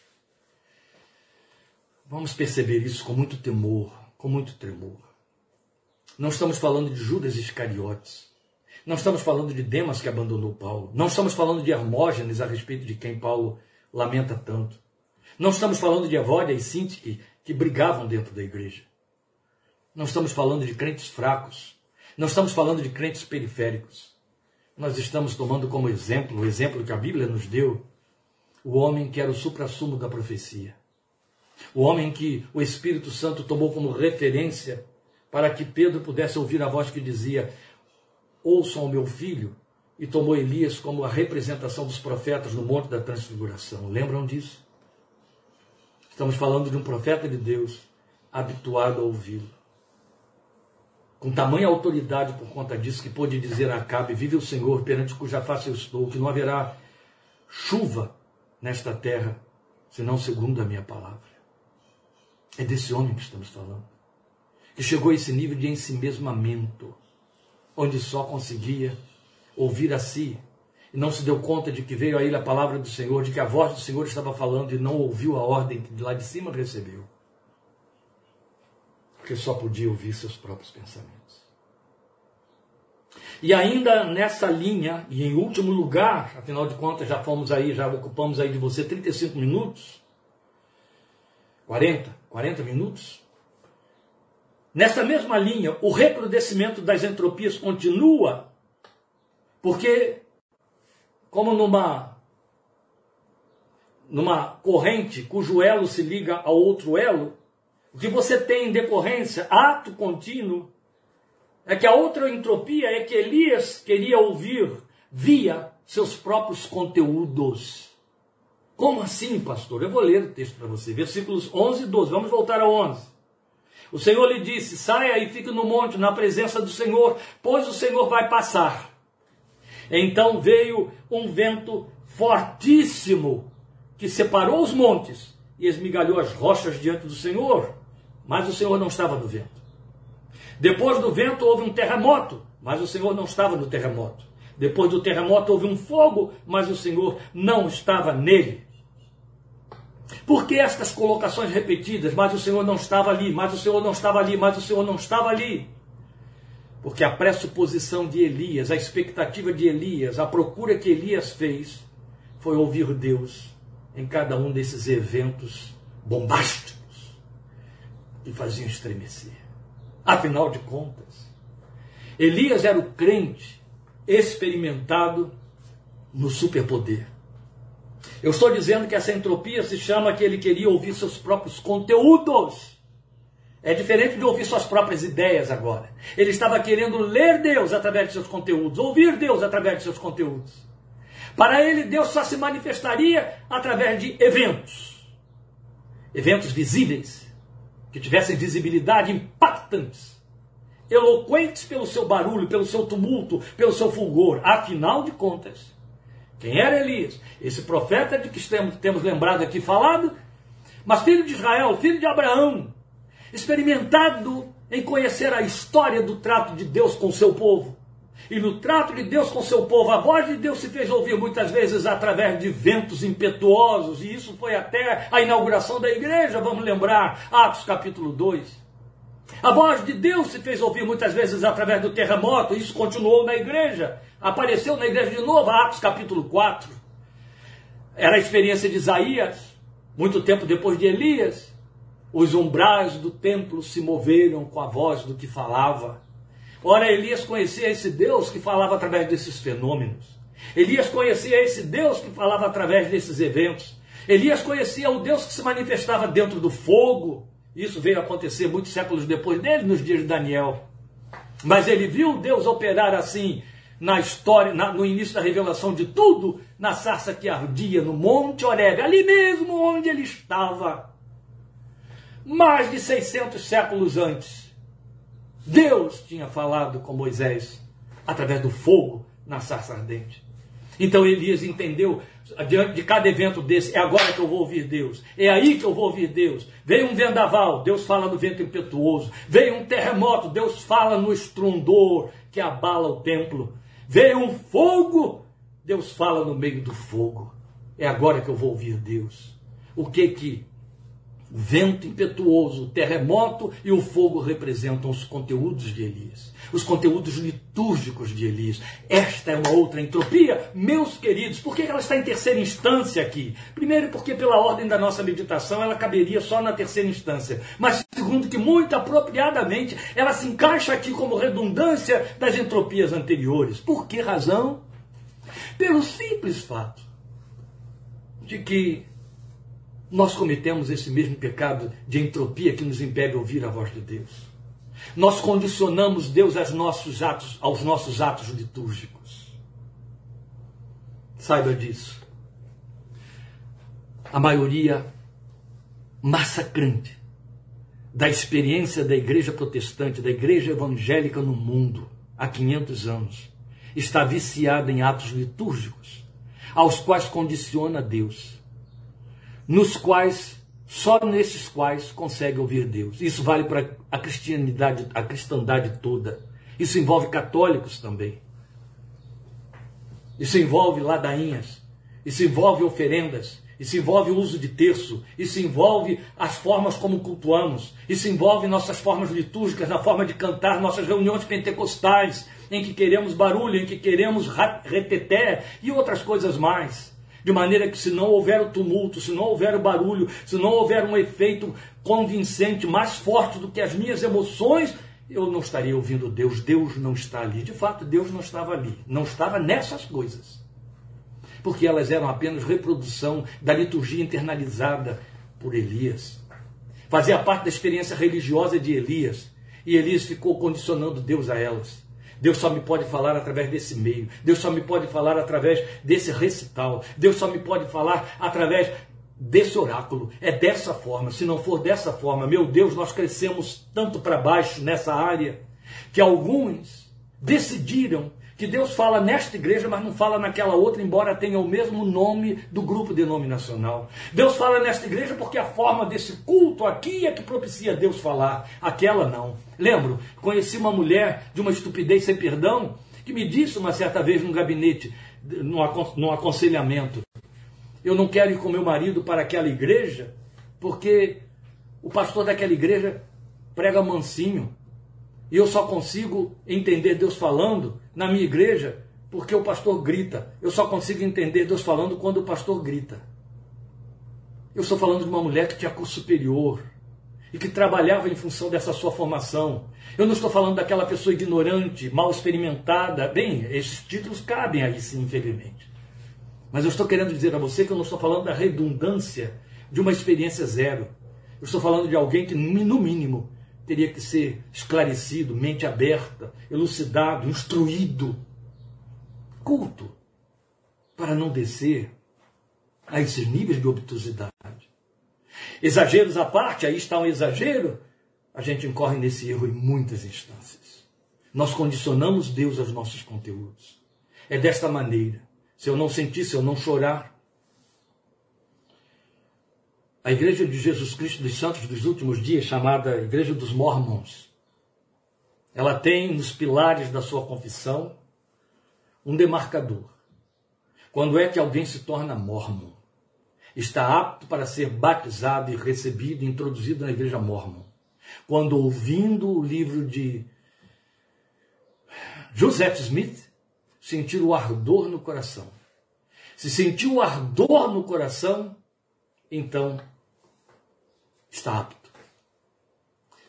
vamos perceber isso com muito temor, com muito tremor. Não estamos falando de Judas Iscariotes. Não estamos falando de Demas que abandonou Paulo. Não estamos falando de Hermógenes a respeito de quem Paulo lamenta tanto. Não estamos falando de Evódia e Sintique que brigavam dentro da igreja. Não estamos falando de crentes fracos. Não estamos falando de crentes periféricos. Nós estamos tomando como exemplo, o exemplo que a Bíblia nos deu, o homem que era o suprassumo da profecia. O homem que o Espírito Santo tomou como referência para que Pedro pudesse ouvir a voz que dizia: Ouçam o meu filho, e tomou Elias como a representação dos profetas no Monte da Transfiguração. Lembram disso? Estamos falando de um profeta de Deus habituado a ouvi-lo. Com tamanha autoridade por conta disso, que pôde dizer a Acabe: Vive o Senhor, perante cuja face eu estou, que não haverá chuva nesta terra, senão segundo a minha palavra. É desse homem que estamos falando que chegou a esse nível de ensimesmamento, onde só conseguia ouvir a si e não se deu conta de que veio a ele a palavra do Senhor, de que a voz do Senhor estava falando e não ouviu a ordem que de lá de cima recebeu. Porque só podia ouvir seus próprios pensamentos. E ainda nessa linha, e em último lugar, afinal de contas já fomos aí, já ocupamos aí de você 35 minutos, 40, 40 minutos. Nessa mesma linha, o recrudescimento das entropias continua, porque, como numa, numa corrente cujo elo se liga a outro elo, o que você tem em decorrência, ato contínuo, é que a outra entropia é que Elias queria ouvir via seus próprios conteúdos. Como assim, pastor? Eu vou ler o texto para você, versículos 11 e 12. Vamos voltar a 11. O Senhor lhe disse: saia e fique no monte, na presença do Senhor, pois o Senhor vai passar. Então veio um vento fortíssimo que separou os montes e esmigalhou as rochas diante do Senhor, mas o Senhor não estava no vento. Depois do vento houve um terremoto, mas o Senhor não estava no terremoto. Depois do terremoto houve um fogo, mas o Senhor não estava nele. Por que estas colocações repetidas? Mas o Senhor não estava ali, mas o Senhor não estava ali, mas o Senhor não estava ali. Porque a pressuposição de Elias, a expectativa de Elias, a procura que Elias fez, foi ouvir Deus em cada um desses eventos bombásticos que faziam estremecer. Afinal de contas, Elias era o crente experimentado no superpoder. Eu estou dizendo que essa entropia se chama que ele queria ouvir seus próprios conteúdos. É diferente de ouvir suas próprias ideias agora. Ele estava querendo ler Deus através de seus conteúdos, ouvir Deus através de seus conteúdos. Para ele, Deus só se manifestaria através de eventos. Eventos visíveis, que tivessem visibilidade, impactantes, eloquentes pelo seu barulho, pelo seu tumulto, pelo seu fulgor. Afinal de contas, quem era Elias? Esse profeta de que temos lembrado aqui falado, mas filho de Israel, filho de Abraão, experimentado em conhecer a história do trato de Deus com seu povo. E no trato de Deus com seu povo, a voz de Deus se fez ouvir muitas vezes através de ventos impetuosos, e isso foi até a inauguração da igreja, vamos lembrar, Atos capítulo 2. A voz de Deus se fez ouvir muitas vezes através do terremoto, isso continuou na igreja, apareceu na igreja de novo, Atos capítulo 4. Era a experiência de Isaías, muito tempo depois de Elias. Os umbrais do templo se moveram com a voz do que falava. Ora, Elias conhecia esse Deus que falava através desses fenômenos. Elias conhecia esse Deus que falava através desses eventos. Elias conhecia o Deus que se manifestava dentro do fogo. Isso veio acontecer muitos séculos depois dele, nos dias de Daniel. Mas ele viu Deus operar assim na história, na, no início da revelação de tudo, na sarça que ardia no Monte Oreb, ali mesmo onde ele estava mais de 600 séculos antes. Deus tinha falado com Moisés através do fogo na sarça ardente. Então Elias entendeu, diante de cada evento desse, é agora que eu vou ouvir Deus, é aí que eu vou ouvir Deus. Veio um vendaval, Deus fala no vento impetuoso. Veio um terremoto, Deus fala no estrondor que abala o templo. Veio um fogo, Deus fala no meio do fogo. É agora que eu vou ouvir Deus. O que que o vento impetuoso, o terremoto e o fogo representam os conteúdos de Elias, os conteúdos litúrgicos de Elias. Esta é uma outra entropia, meus queridos. Por que ela está em terceira instância aqui? Primeiro, porque pela ordem da nossa meditação ela caberia só na terceira instância. Mas segundo, que muito apropriadamente ela se encaixa aqui como redundância das entropias anteriores. Por que razão? Pelo simples fato de que nós cometemos esse mesmo pecado de entropia que nos impede de ouvir a voz de Deus. Nós condicionamos Deus aos nossos atos, aos nossos atos litúrgicos. Saiba disso. A maioria massacrante da experiência da igreja protestante, da igreja evangélica no mundo há 500 anos, está viciada em atos litúrgicos, aos quais condiciona Deus nos quais, só nesses quais consegue ouvir Deus. Isso vale para a cristianidade, a cristandade toda. Isso envolve católicos também. Isso envolve ladainhas. Isso envolve oferendas. Isso envolve o uso de terço. Isso envolve as formas como cultuamos. Isso envolve nossas formas litúrgicas, na forma de cantar, nossas reuniões pentecostais, em que queremos barulho, em que queremos reteté e outras coisas mais. De maneira que, se não houver o tumulto, se não houver o barulho, se não houver um efeito convincente mais forte do que as minhas emoções, eu não estaria ouvindo Deus. Deus não está ali. De fato, Deus não estava ali. Não estava nessas coisas. Porque elas eram apenas reprodução da liturgia internalizada por Elias. Fazia parte da experiência religiosa de Elias. E Elias ficou condicionando Deus a elas. Deus só me pode falar através desse meio. Deus só me pode falar através desse recital. Deus só me pode falar através desse oráculo. É dessa forma. Se não for dessa forma, meu Deus, nós crescemos tanto para baixo nessa área que alguns decidiram que Deus fala nesta igreja, mas não fala naquela outra, embora tenha o mesmo nome do grupo denominacional. Deus fala nesta igreja porque a forma desse culto aqui é que propicia Deus falar, aquela não. Lembro, conheci uma mulher de uma estupidez sem perdão que me disse uma certa vez num gabinete, num aconselhamento: Eu não quero ir com meu marido para aquela igreja porque o pastor daquela igreja prega mansinho. E eu só consigo entender Deus falando na minha igreja porque o pastor grita. Eu só consigo entender Deus falando quando o pastor grita. Eu estou falando de uma mulher que tinha curso superior e que trabalhava em função dessa sua formação. Eu não estou falando daquela pessoa ignorante, mal experimentada. Bem, esses títulos cabem aí sim, infelizmente. Mas eu estou querendo dizer a você que eu não estou falando da redundância de uma experiência zero. Eu estou falando de alguém que, no mínimo, teria que ser esclarecido, mente aberta, elucidado, instruído, culto, para não descer a esses níveis de obtusidade. Exageros à parte, aí está um exagero, a gente incorre nesse erro em muitas instâncias. Nós condicionamos Deus aos nossos conteúdos. É desta maneira. Se eu não sentir, se eu não chorar, a Igreja de Jesus Cristo dos Santos dos Últimos Dias, chamada Igreja dos Mormons, ela tem nos pilares da sua confissão um demarcador. Quando é que alguém se torna mormon? Está apto para ser batizado e recebido introduzido na igreja mormon. Quando ouvindo o livro de Joseph Smith, sentir o ardor no coração. Se sentiu o ardor no coração, então está apto.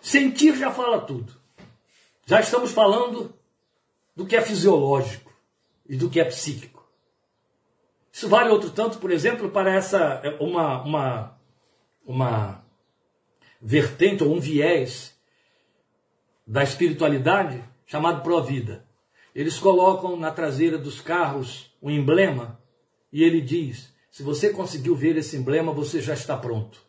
Sentir já fala tudo. Já estamos falando do que é fisiológico e do que é psíquico. Isso vale outro tanto, por exemplo, para essa uma uma uma vertente ou um viés da espiritualidade chamado pró-vida. Eles colocam na traseira dos carros um emblema e ele diz: se você conseguiu ver esse emblema, você já está pronto.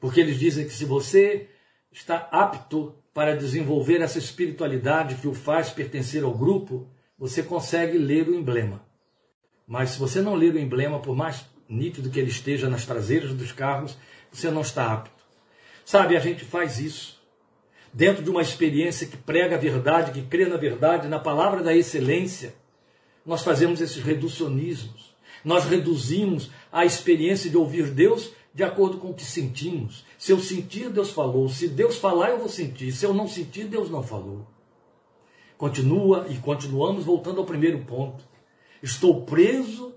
Porque eles dizem que se você está apto para desenvolver essa espiritualidade que o faz pertencer ao grupo, você consegue ler o emblema. Mas se você não ler o emblema, por mais nítido que ele esteja nas traseiras dos carros, você não está apto. Sabe, a gente faz isso dentro de uma experiência que prega a verdade, que crê na verdade, na palavra da excelência. Nós fazemos esses reducionismos. Nós reduzimos a experiência de ouvir Deus de acordo com o que sentimos. Se eu sentir, Deus falou. Se Deus falar, eu vou sentir. Se eu não sentir, Deus não falou. Continua e continuamos voltando ao primeiro ponto. Estou preso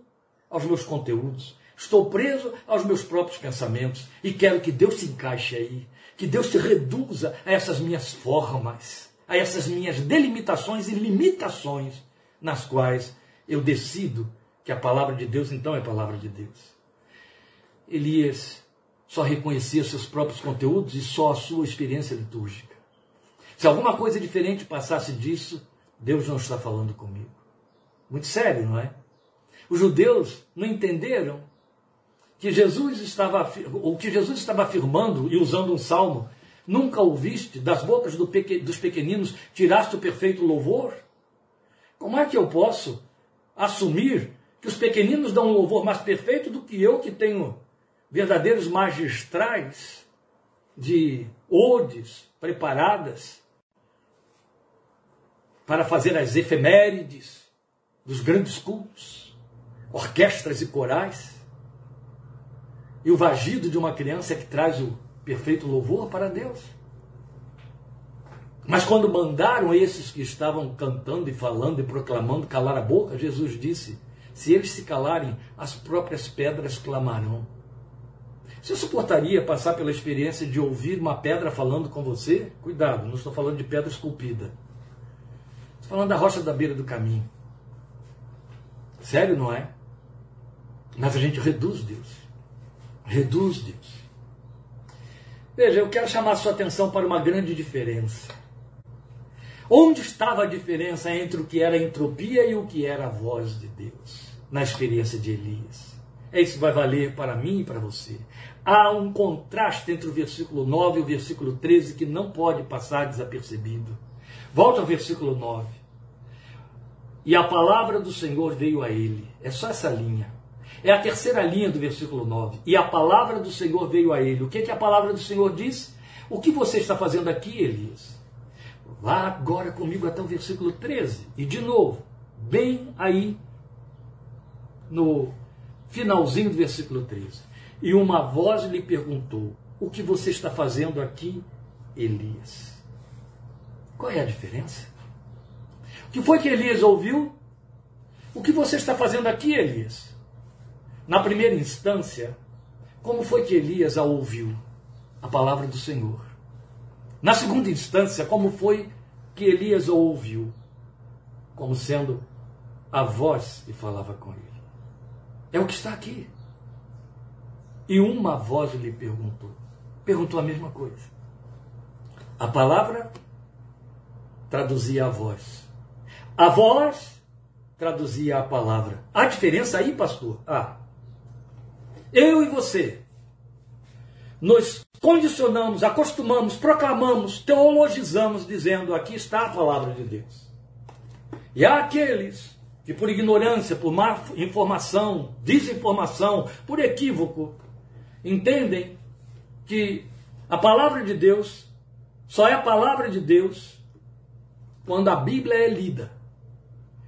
aos meus conteúdos. Estou preso aos meus próprios pensamentos e quero que Deus se encaixe aí, que Deus se reduza a essas minhas formas, a essas minhas delimitações e limitações nas quais eu decido que a palavra de Deus então é palavra de Deus. Elias só reconhecia seus próprios conteúdos e só a sua experiência litúrgica. Se alguma coisa diferente passasse disso, Deus não está falando comigo. Muito sério, não é? Os judeus não entenderam que Jesus estava, o que Jesus estava afirmando e usando um salmo, nunca ouviste das bocas do dos pequeninos tiraste o perfeito louvor? Como é que eu posso assumir que os pequeninos dão um louvor mais perfeito do que eu que tenho verdadeiros magistrais de odes preparadas para fazer as efemérides dos grandes cultos, orquestras e corais, e o vagido de uma criança que traz o perfeito louvor para Deus. Mas quando mandaram esses que estavam cantando e falando e proclamando calar a boca, Jesus disse: Se eles se calarem, as próprias pedras clamarão. Você suportaria passar pela experiência de ouvir uma pedra falando com você? Cuidado, não estou falando de pedra esculpida. Estou falando da rocha da beira do caminho. Sério, não é? Mas a gente reduz Deus. Reduz Deus. Veja, eu quero chamar sua atenção para uma grande diferença. Onde estava a diferença entre o que era entropia e o que era a voz de Deus na experiência de Elias? É isso que vai valer para mim e para você há um contraste entre o versículo 9 e o versículo 13 que não pode passar desapercebido. Volta ao versículo 9. E a palavra do Senhor veio a ele. É só essa linha. É a terceira linha do versículo 9. E a palavra do Senhor veio a ele. O que, é que a palavra do Senhor diz? O que você está fazendo aqui, Elias? Vá agora comigo até o versículo 13. E de novo, bem aí no finalzinho do versículo 13. E uma voz lhe perguntou: O que você está fazendo aqui, Elias? Qual é a diferença? O que foi que Elias ouviu? O que você está fazendo aqui, Elias? Na primeira instância, como foi que Elias a ouviu? A palavra do Senhor. Na segunda instância, como foi que Elias a ouviu? Como sendo a voz que falava com ele. É o que está aqui. E uma voz lhe perguntou. Perguntou a mesma coisa. A palavra traduzia a voz. A voz traduzia a palavra. Há diferença aí, pastor? Ah. Eu e você nos condicionamos, acostumamos, proclamamos, teologizamos, dizendo: aqui está a palavra de Deus. E há aqueles que, por ignorância, por má informação, desinformação, por equívoco, entendem que a palavra de Deus só é a palavra de Deus quando a Bíblia é lida.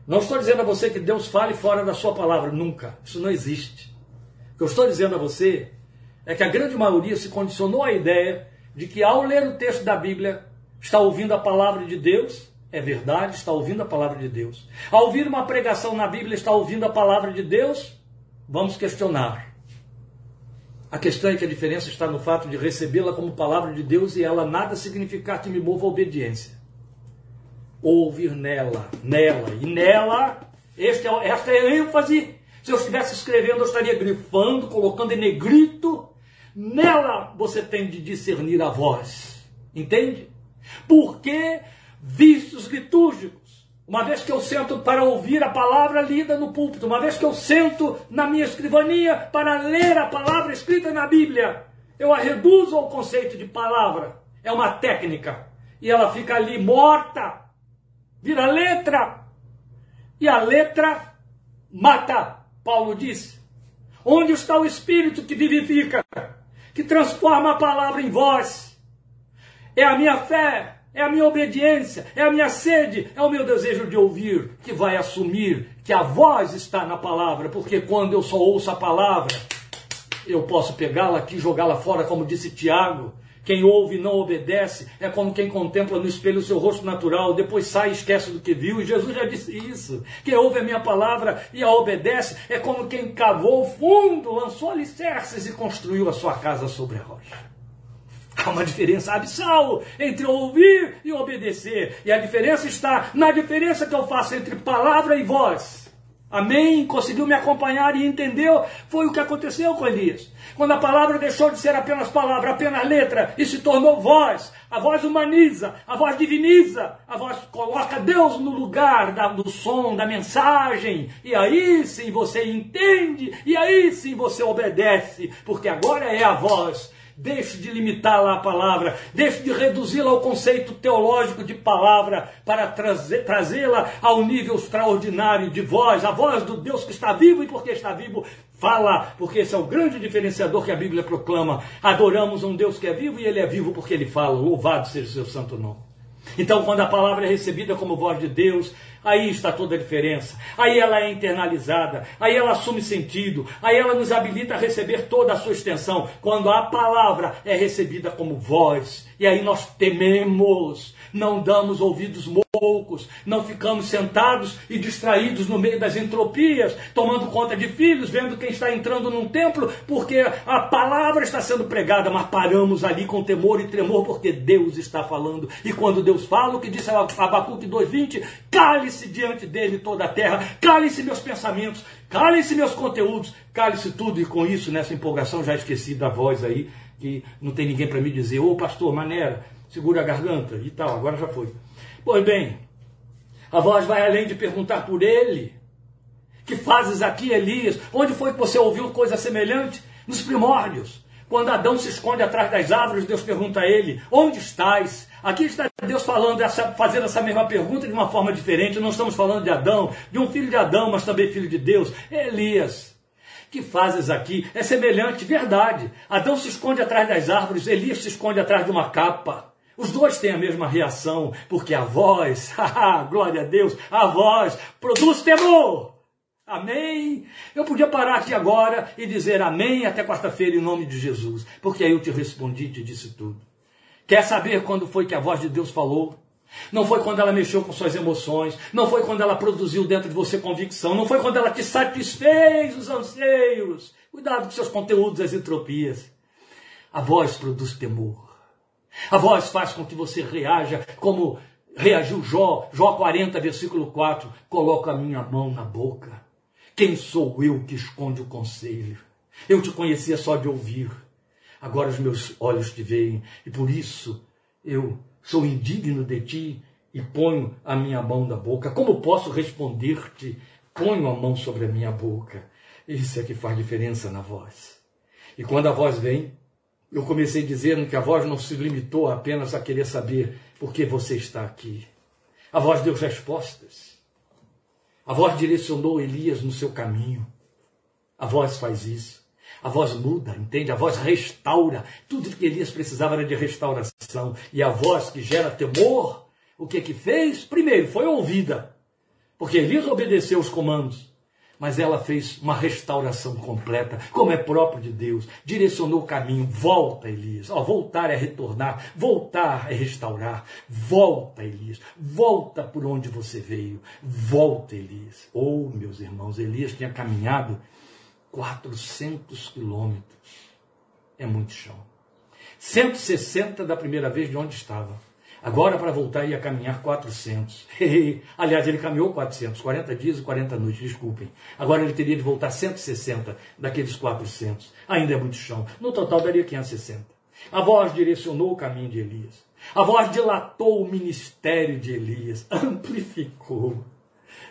Não estou dizendo a você que Deus fale fora da sua palavra, nunca. Isso não existe. O que eu estou dizendo a você é que a grande maioria se condicionou à ideia de que ao ler o texto da Bíblia está ouvindo a palavra de Deus, é verdade, está ouvindo a palavra de Deus. Ao ouvir uma pregação na Bíblia, está ouvindo a palavra de Deus? Vamos questionar. A questão é que a diferença está no fato de recebê-la como palavra de Deus e ela nada significar que me mova a obediência. Ouvir nela, nela e nela, é, esta é a ênfase. Se eu estivesse escrevendo, eu estaria grifando, colocando em negrito Nela você tem de discernir a voz. Entende? Porque vícios litúrgicos. Uma vez que eu sento para ouvir a palavra lida no púlpito, uma vez que eu sento na minha escrivania para ler a palavra escrita na Bíblia, eu a reduzo ao conceito de palavra. É uma técnica. E ela fica ali morta. Vira letra. E a letra mata, Paulo disse. Onde está o Espírito que vivifica? que transforma a palavra em voz. É a minha fé, é a minha obediência, é a minha sede, é o meu desejo de ouvir que vai assumir que a voz está na palavra, porque quando eu só ouço a palavra, eu posso pegá-la aqui e jogá-la fora, como disse Tiago. Quem ouve e não obedece é como quem contempla no espelho o seu rosto natural, depois sai e esquece do que viu. E Jesus já disse isso. Quem ouve a minha palavra e a obedece é como quem cavou fundo, lançou alicerces e construiu a sua casa sobre a rocha. Há uma diferença abissal entre ouvir e obedecer. E a diferença está na diferença que eu faço entre palavra e voz. Amém? Conseguiu me acompanhar e entendeu? Foi o que aconteceu com Elias. Quando a palavra deixou de ser apenas palavra, apenas letra, e se tornou voz, a voz humaniza, a voz diviniza, a voz coloca Deus no lugar do som, da mensagem, e aí sim você entende, e aí sim você obedece, porque agora é a voz Deixe de limitá-la à palavra, deixe de reduzi-la ao conceito teológico de palavra, para trazê-la ao nível extraordinário de voz, a voz do Deus que está vivo e porque está vivo, fala, porque esse é o grande diferenciador que a Bíblia proclama. Adoramos um Deus que é vivo e ele é vivo porque ele fala. Louvado seja o seu santo nome. Então, quando a palavra é recebida como voz de Deus, aí está toda a diferença. Aí ela é internalizada, aí ela assume sentido, aí ela nos habilita a receber toda a sua extensão. Quando a palavra é recebida como voz, e aí nós tememos, não damos ouvidos poucos, não ficamos sentados e distraídos no meio das entropias, tomando conta de filhos, vendo quem está entrando num templo, porque a palavra está sendo pregada, mas paramos ali com temor e tremor, porque Deus está falando. E quando Deus fala, o que disse Abacuque 2,20, cale-se diante dele toda a terra, cale-se meus pensamentos, cale-se meus conteúdos, cale-se tudo, e com isso, nessa empolgação, já esqueci da voz aí, que não tem ninguém para me dizer, ô pastor, maneira, segura a garganta e tal, agora já foi. Pois bem, a voz vai além de perguntar por ele. Que fazes aqui, Elias? Onde foi que você ouviu coisa semelhante? Nos primórdios. Quando Adão se esconde atrás das árvores, Deus pergunta a ele: Onde estás? Aqui está Deus falando, essa, fazendo essa mesma pergunta de uma forma diferente. Não estamos falando de Adão, de um filho de Adão, mas também filho de Deus. Elias, que fazes aqui? É semelhante, verdade. Adão se esconde atrás das árvores, Elias se esconde atrás de uma capa. Os dois têm a mesma reação, porque a voz, glória a Deus, a voz produz temor. Amém? Eu podia parar aqui agora e dizer amém até quarta-feira em nome de Jesus, porque aí eu te respondi e te disse tudo. Quer saber quando foi que a voz de Deus falou? Não foi quando ela mexeu com suas emoções, não foi quando ela produziu dentro de você convicção, não foi quando ela te satisfez os anseios. Cuidado com seus conteúdos, as entropias. A voz produz temor. A voz faz com que você reaja como reagiu Jó, Jó 40, versículo 4. Coloco a minha mão na boca. Quem sou eu que esconde o conselho? Eu te conhecia só de ouvir. Agora os meus olhos te veem e por isso eu sou indigno de ti e ponho a minha mão na boca. Como posso responder-te? Ponho a mão sobre a minha boca. Isso é que faz diferença na voz. E quando a voz vem, eu comecei dizendo que a voz não se limitou apenas a querer saber por que você está aqui. A voz deu respostas. A voz direcionou Elias no seu caminho. A voz faz isso. A voz muda, entende? A voz restaura. Tudo que Elias precisava era de restauração. E a voz que gera temor, o que que fez? Primeiro, foi ouvida. Porque Elias obedeceu os comandos mas ela fez uma restauração completa, como é próprio de Deus. Direcionou o caminho. Volta, Elias. Ó, voltar é retornar, voltar é restaurar. Volta, Elias. Volta por onde você veio. Volta, Elias. Oh, meus irmãos, Elias tinha caminhado 400 quilômetros. É muito chão. 160 da primeira vez de onde estava. Agora, para voltar, ia caminhar 400. Aliás, ele caminhou 400, 40 dias e 40 noites, desculpem. Agora ele teria de voltar 160 daqueles 400. Ainda é muito chão. No total, daria 560. A voz direcionou o caminho de Elias. A voz dilatou o ministério de Elias, amplificou.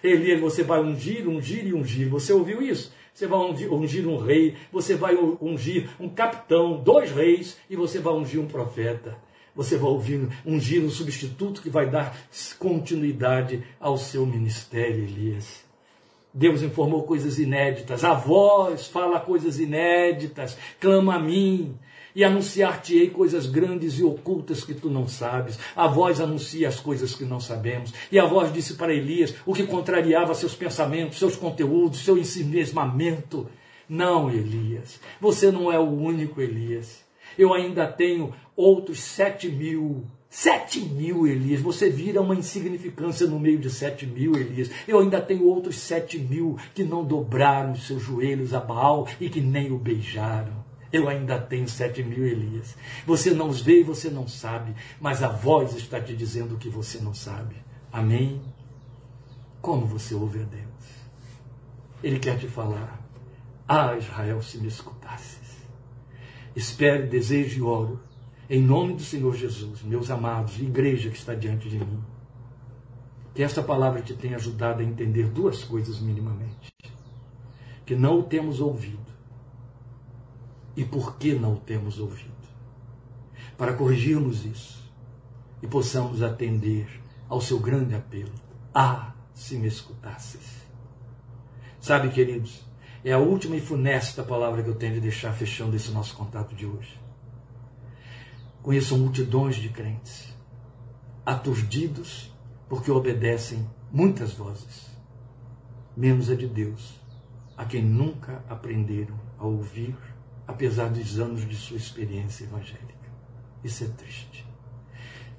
Elias, você vai ungir, ungir e ungir. Você ouviu isso? Você vai ungir, ungir um rei, você vai ungir um capitão, dois reis, e você vai ungir um profeta você vai ouvir ungir um substituto que vai dar continuidade ao seu ministério, Elias. Deus informou coisas inéditas, a voz fala coisas inéditas, clama a mim, e anunciar-te-ei coisas grandes e ocultas que tu não sabes. A voz anuncia as coisas que não sabemos. E a voz disse para Elias o que contrariava seus pensamentos, seus conteúdos, seu ensimesmamento. Não, Elias, você não é o único Elias eu ainda tenho outros sete mil. Sete mil, Elias. Você vira uma insignificância no meio de sete mil, Elias. Eu ainda tenho outros sete mil que não dobraram os seus joelhos a Baal e que nem o beijaram. Eu ainda tenho sete mil Elias. Você não os vê e você não sabe, mas a voz está te dizendo que você não sabe. Amém? Como você ouve a Deus? Ele quer te falar. Ah, Israel, se me escutasse espero, desejo e oro, em nome do Senhor Jesus, meus amados, igreja que está diante de mim, que esta palavra te tenha ajudado a entender duas coisas minimamente. Que não o temos ouvido. E por que não o temos ouvido? Para corrigirmos isso e possamos atender ao seu grande apelo. Ah, se me escutasses. Sabe, queridos, é a última e funesta palavra que eu tenho de deixar fechando esse nosso contato de hoje. Conheço multidões de crentes, aturdidos porque obedecem muitas vozes, menos a de Deus, a quem nunca aprenderam a ouvir, apesar dos anos de sua experiência evangélica. Isso é triste.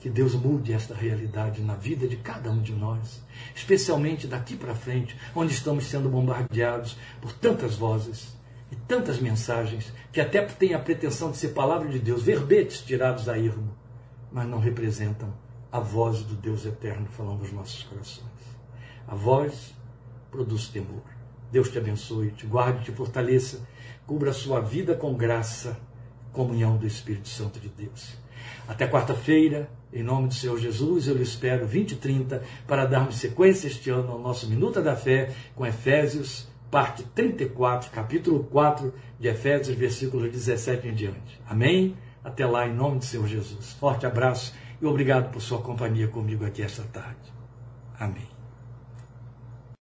Que Deus mude esta realidade na vida de cada um de nós, especialmente daqui para frente, onde estamos sendo bombardeados por tantas vozes e tantas mensagens que até têm a pretensão de ser palavra de Deus, verbetes tirados a irmo, mas não representam a voz do Deus eterno falando aos nossos corações. A voz produz temor. Deus te abençoe, te guarde, te fortaleça, cubra a sua vida com graça, comunhão do Espírito Santo de Deus. Até quarta-feira, em nome do Senhor Jesus, eu lhe espero 20 e 30 para darmos sequência este ano ao nosso Minuta da Fé com Efésios, parte 34, capítulo 4 de Efésios, versículos 17 em diante. Amém? Até lá, em nome do Senhor Jesus. Forte abraço e obrigado por sua companhia comigo aqui esta tarde. Amém.